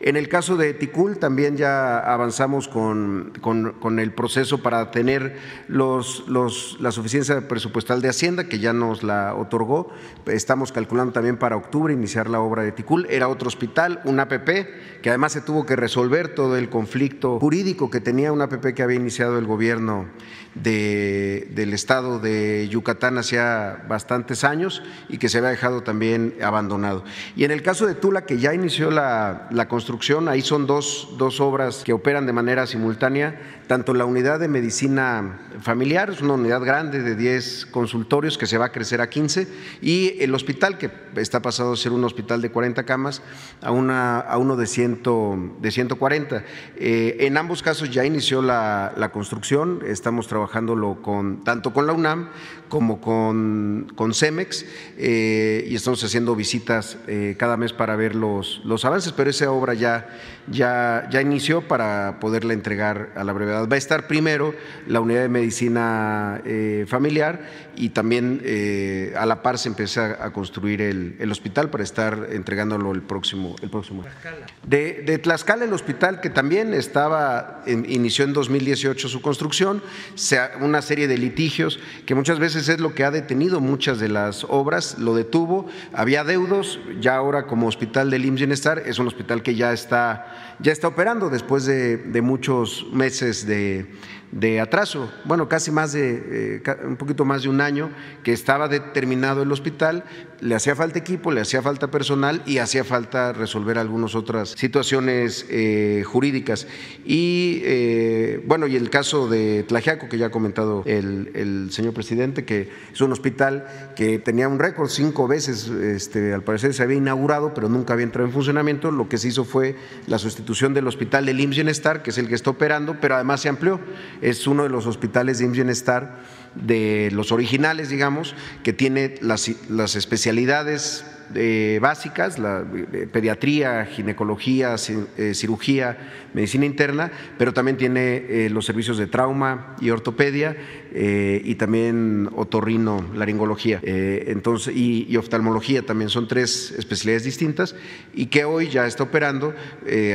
Speaker 3: En el caso de Ticul también ya avanzamos con, con, el proceso para tener los, los, la suficiencia presupuestal de Hacienda, que ya nos la otorgó. Estamos calculando también para octubre iniciar la obra de Ticul. Era otro hospital, un APP, que además se tuvo que resolver todo el conflicto jurídico que tenía un APP que había iniciado el gobierno de, del estado de Yucatán hacía bastantes años y que se había dejado también abandonado. Y en el caso de Tula, que ya inició la, la construcción, ahí son dos, dos obras que operan de manera simultánea tanto la unidad de medicina familiar, es una unidad grande de 10 consultorios que se va a crecer a 15, y el hospital, que está pasado a ser un hospital de 40 camas a, una, a uno de, 100, de 140. Eh, en ambos casos ya inició la, la construcción, estamos trabajándolo con, tanto con la UNAM como con, con CEMEX eh, y estamos haciendo visitas eh, cada mes para ver los, los avances, pero esa obra ya, ya, ya inició para poderla entregar a la brevedad. Va a estar primero la unidad de medicina eh, familiar y también a la par se empieza a construir el, el, hospital para estar entregándolo el próximo, el próximo. De, de Tlaxcala, el hospital que también estaba, inició en 2018 su construcción, una serie de litigios que muchas veces es lo que ha detenido muchas de las obras, lo detuvo, había deudos, ya ahora como hospital del IMSS Bienestar es un hospital que ya está, ya está operando después de, de muchos meses de, de atraso, bueno, casi más de, eh, un poquito más de un año que estaba determinado el hospital, le hacía falta equipo, le hacía falta personal y hacía falta resolver algunas otras situaciones eh, jurídicas. Y eh, bueno, y el caso de Tlajiaco, que ya ha comentado el, el, señor presidente, que es un hospital que tenía un récord, cinco veces, este, al parecer se había inaugurado, pero nunca había entrado en funcionamiento, lo que se hizo fue la sustitución del hospital del IMSS Bienestar, que es el que está operando, pero además se amplió es uno de los hospitales de Bienestar de los originales, digamos, que tiene las, las especialidades eh, básicas, la eh, pediatría, ginecología, eh, cirugía, medicina interna, pero también tiene los servicios de trauma y ortopedia y también otorrino, laringología, entonces y, oftalmología también son tres especialidades distintas y que hoy ya está operando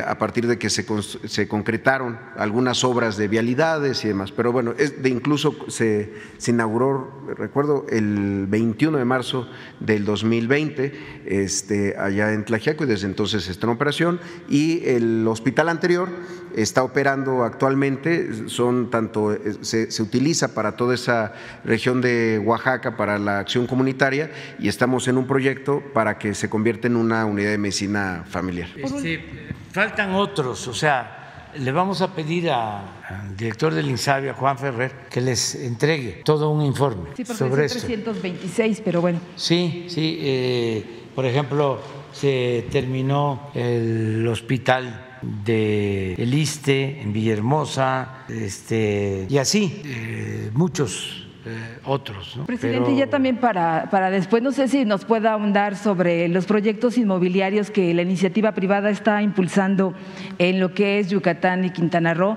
Speaker 3: a partir de que se, se, concretaron algunas obras de vialidades y demás. Pero bueno, es de incluso se, se inauguró, recuerdo, el 21 de marzo del 2020 este, allá en Tlajiaco y desde entonces está en operación. Y el hospital anterior está operando actualmente, son tanto, eh, se, se, utiliza para toda esa región de Oaxaca para la acción comunitaria y estamos en un proyecto para que se convierta en una unidad de medicina familiar.
Speaker 1: Este, faltan otros, o sea, le vamos a pedir al director del INSABI, a Juan Ferrer, que les entregue todo un informe
Speaker 7: sí,
Speaker 1: sobre
Speaker 7: esto. 326, pero bueno.
Speaker 1: Sí, sí. Eh, por ejemplo, se terminó el hospital de El Iste en Villahermosa, este, y así, eh, muchos eh, otros. ¿no?
Speaker 7: Presidente, ya también para, para después, no sé si nos pueda ahondar sobre los proyectos inmobiliarios que la iniciativa privada está impulsando en lo que es Yucatán y Quintana Roo.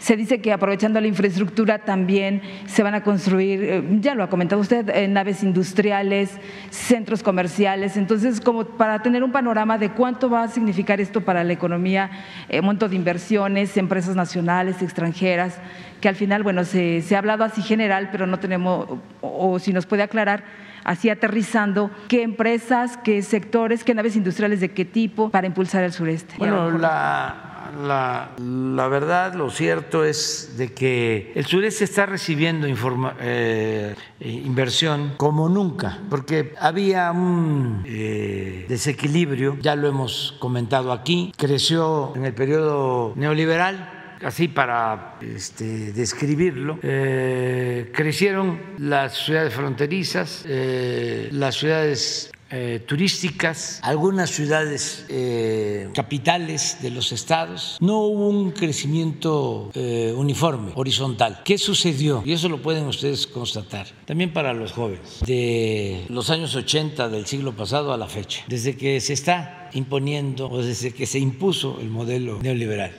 Speaker 7: Se dice que aprovechando la infraestructura también se van a construir, eh, ya lo ha comentado usted, eh, naves industriales, centros comerciales. Entonces, como para tener un panorama de cuánto va a significar esto para la economía, eh, monto de inversiones, empresas nacionales, extranjeras, que al final, bueno, se, se ha hablado así general, pero no tenemos, o, o si nos puede aclarar, así aterrizando, qué empresas, qué sectores, qué naves industriales de qué tipo para impulsar el sureste.
Speaker 1: Bueno, la, la, verdad, lo cierto es de que el sureste está recibiendo informa, eh, inversión como nunca, porque había un eh, desequilibrio, ya lo hemos comentado aquí, creció en el periodo neoliberal así para este, describirlo, eh, crecieron las ciudades fronterizas, eh, las ciudades eh, turísticas, algunas ciudades eh, capitales de los estados, no hubo un crecimiento eh, uniforme, horizontal. ¿Qué sucedió? Y eso lo pueden ustedes constatar, también para los jóvenes, de los años 80 del siglo pasado a la fecha, desde que se está imponiendo o desde que se impuso el modelo neoliberal.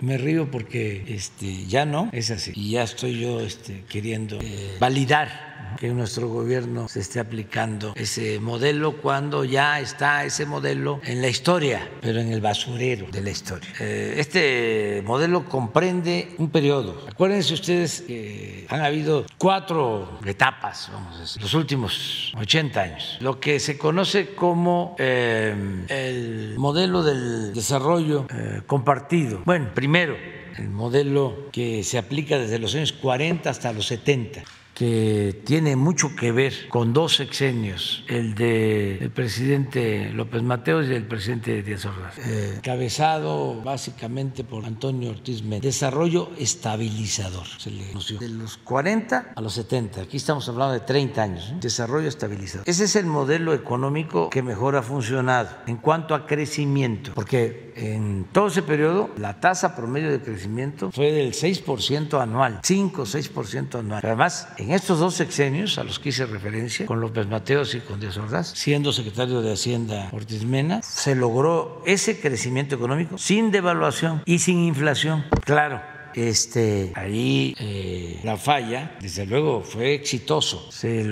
Speaker 1: Me río porque este, ya no es así y ya estoy yo este, queriendo eh, validar que nuestro gobierno se esté aplicando ese modelo cuando ya está ese modelo en la historia, pero en el basurero de la historia. Eh, este modelo comprende un periodo. Acuérdense ustedes que han habido cuatro etapas, vamos a decir, los últimos 80 años. Lo que se conoce como eh, el modelo del desarrollo eh, compartido. Bueno, primero, el modelo que se aplica desde los años 40 hasta los 70 que tiene mucho que ver con dos sexenios, el del presidente López Mateos y el presidente Díaz Ordaz, eh, cabezado básicamente por Antonio Ortiz Méndez. Desarrollo estabilizador, se le conoció. De los 40 a los 70, aquí estamos hablando de 30 años, ¿eh? desarrollo estabilizador. Ese es el modelo económico que mejor ha funcionado en cuanto a crecimiento, porque en todo ese periodo la tasa promedio de crecimiento fue del 6% anual, 5 o 6% anual. Además, en estos dos sexenios a los que hice referencia, con López Mateos y con Díaz Ordaz, siendo secretario de Hacienda Ortiz Mena, se logró ese crecimiento económico sin devaluación y sin inflación. Claro, este, ahí eh, la falla, desde luego, fue exitoso. Se,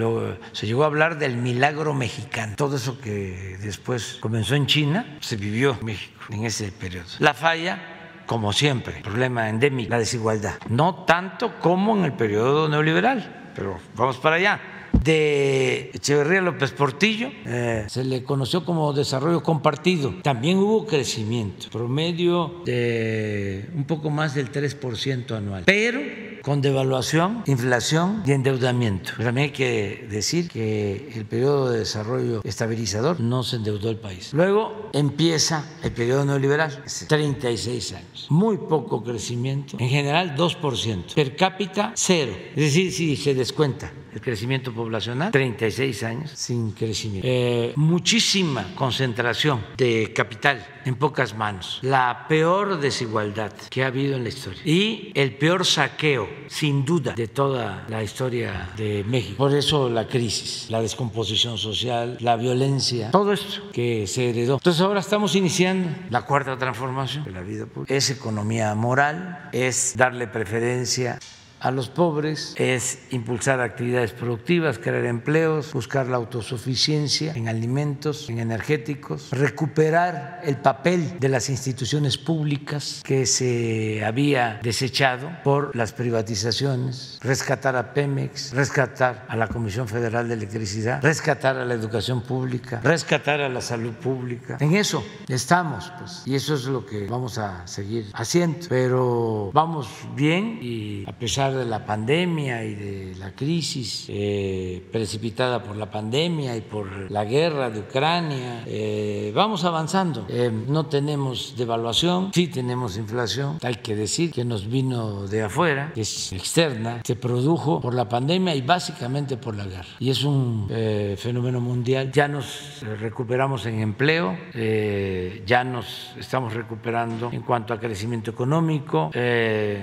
Speaker 1: llegó a hablar del milagro mexicano. Todo eso que después comenzó en China, se vivió en México en ese periodo. La falla como siempre, problema endémico, la desigualdad. No tanto como en el periodo neoliberal, pero vamos para allá. De Echeverría López Portillo eh, se le conoció como desarrollo compartido. También hubo crecimiento, promedio de un poco más del 3% anual. Pero con devaluación, inflación y endeudamiento. Pero también hay que decir que el periodo de desarrollo estabilizador no se endeudó el país. Luego empieza el periodo neoliberal, 36 años. Muy poco crecimiento, en general 2%. Per cápita, cero. Es decir, si se descuenta el crecimiento poblacional, 36 años sin crecimiento. Eh, muchísima concentración de capital en pocas manos, la peor desigualdad que ha habido en la historia y el peor saqueo, sin duda, de toda la historia de México. Por eso la crisis, la descomposición social, la violencia, todo esto que se heredó. Entonces ahora estamos iniciando la cuarta transformación de la vida pública. Es economía moral, es darle preferencia a los pobres, es impulsar actividades productivas, crear empleos, buscar la autosuficiencia en alimentos, en energéticos, recuperar el papel de las instituciones públicas que se había desechado por las privatizaciones, rescatar a Pemex, rescatar a la Comisión Federal de Electricidad, rescatar a la educación pública, rescatar a la salud pública. En eso estamos, pues, y eso es lo que vamos a seguir haciendo, pero vamos bien y a pesar de la pandemia y de la crisis eh, precipitada por la pandemia y por la guerra de Ucrania, eh, vamos avanzando. Eh, no tenemos devaluación, sí tenemos inflación, hay que decir que nos vino de afuera, que es externa, se produjo por la pandemia y básicamente por la guerra. Y es un fenómeno mundial. Ya nos recuperamos en empleo, ya nos estamos recuperando en cuanto a crecimiento económico.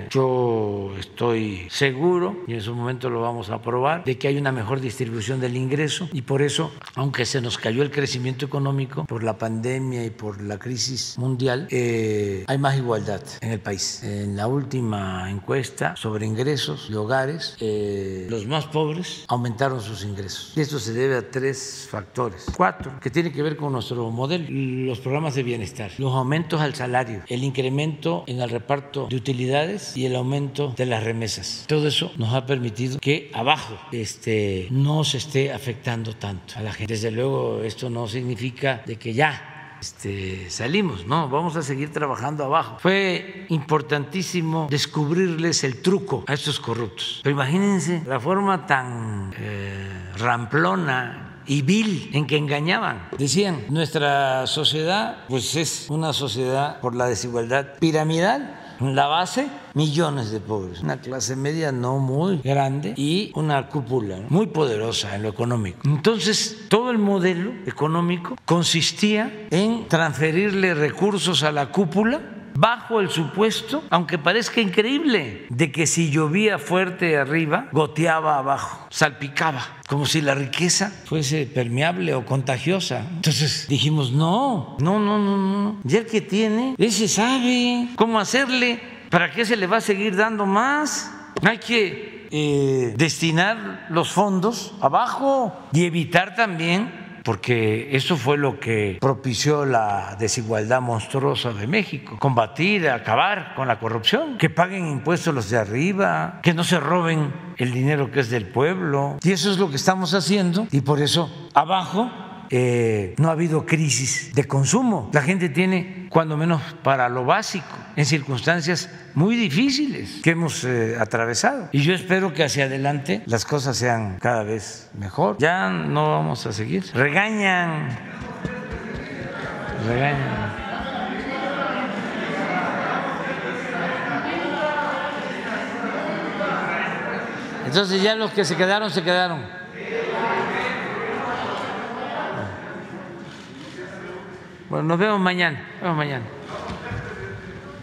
Speaker 1: yo estoy seguro, y en su momento lo vamos a aprobar, de que hay una mejor distribución del ingreso y por eso, aunque se nos cayó el crecimiento económico por la pandemia y por la crisis mundial, eh, hay más igualdad en el país. En la última encuesta sobre ingresos de hogares, eh, los más pobres aumentaron sus ingresos. Y esto se debe a tres factores, cuatro, que tienen que ver con nuestro modelo, los programas de bienestar, los aumentos al salario, el incremento en el reparto de utilidades y el aumento de las remesas. Todo eso nos ha permitido que abajo este, no se esté afectando tanto a la gente. Desde luego esto no significa de que ya este, salimos, no, vamos a seguir trabajando abajo. Fue importantísimo descubrirles el truco a estos corruptos. Pero imagínense la forma tan eh, ramplona y vil en que engañaban. Decían, nuestra sociedad pues es una sociedad por la desigualdad piramidal la base, millones de pobres. Una clase media no muy grande y una cúpula muy poderosa en lo económico. Entonces, todo el modelo económico consistía en transferirle recursos a la cúpula bajo el supuesto, aunque parezca increíble, de que si llovía fuerte arriba, goteaba abajo, salpicaba, como si la riqueza fuese permeable o contagiosa. Entonces dijimos, no, no, no, no, no. Ya el que tiene, ese sabe cómo hacerle. ¿Para qué se le va a seguir dando más? Hay que eh, destinar los fondos abajo y evitar también porque eso fue lo que propició la desigualdad monstruosa de México, combatir, acabar con la corrupción, que paguen impuestos los de arriba, que no se roben el dinero que es del pueblo. Y eso es lo que estamos haciendo y por eso abajo eh, no ha habido crisis de consumo. La gente tiene, cuando menos para lo básico, en circunstancias muy difíciles que hemos eh, atravesado. Y yo espero que hacia adelante las cosas sean cada vez mejor. Ya no vamos a seguir. Regañan. Regañan. Entonces ya los que se quedaron, se quedaron. Bueno, nos vemos mañana. Nos vemos mañana.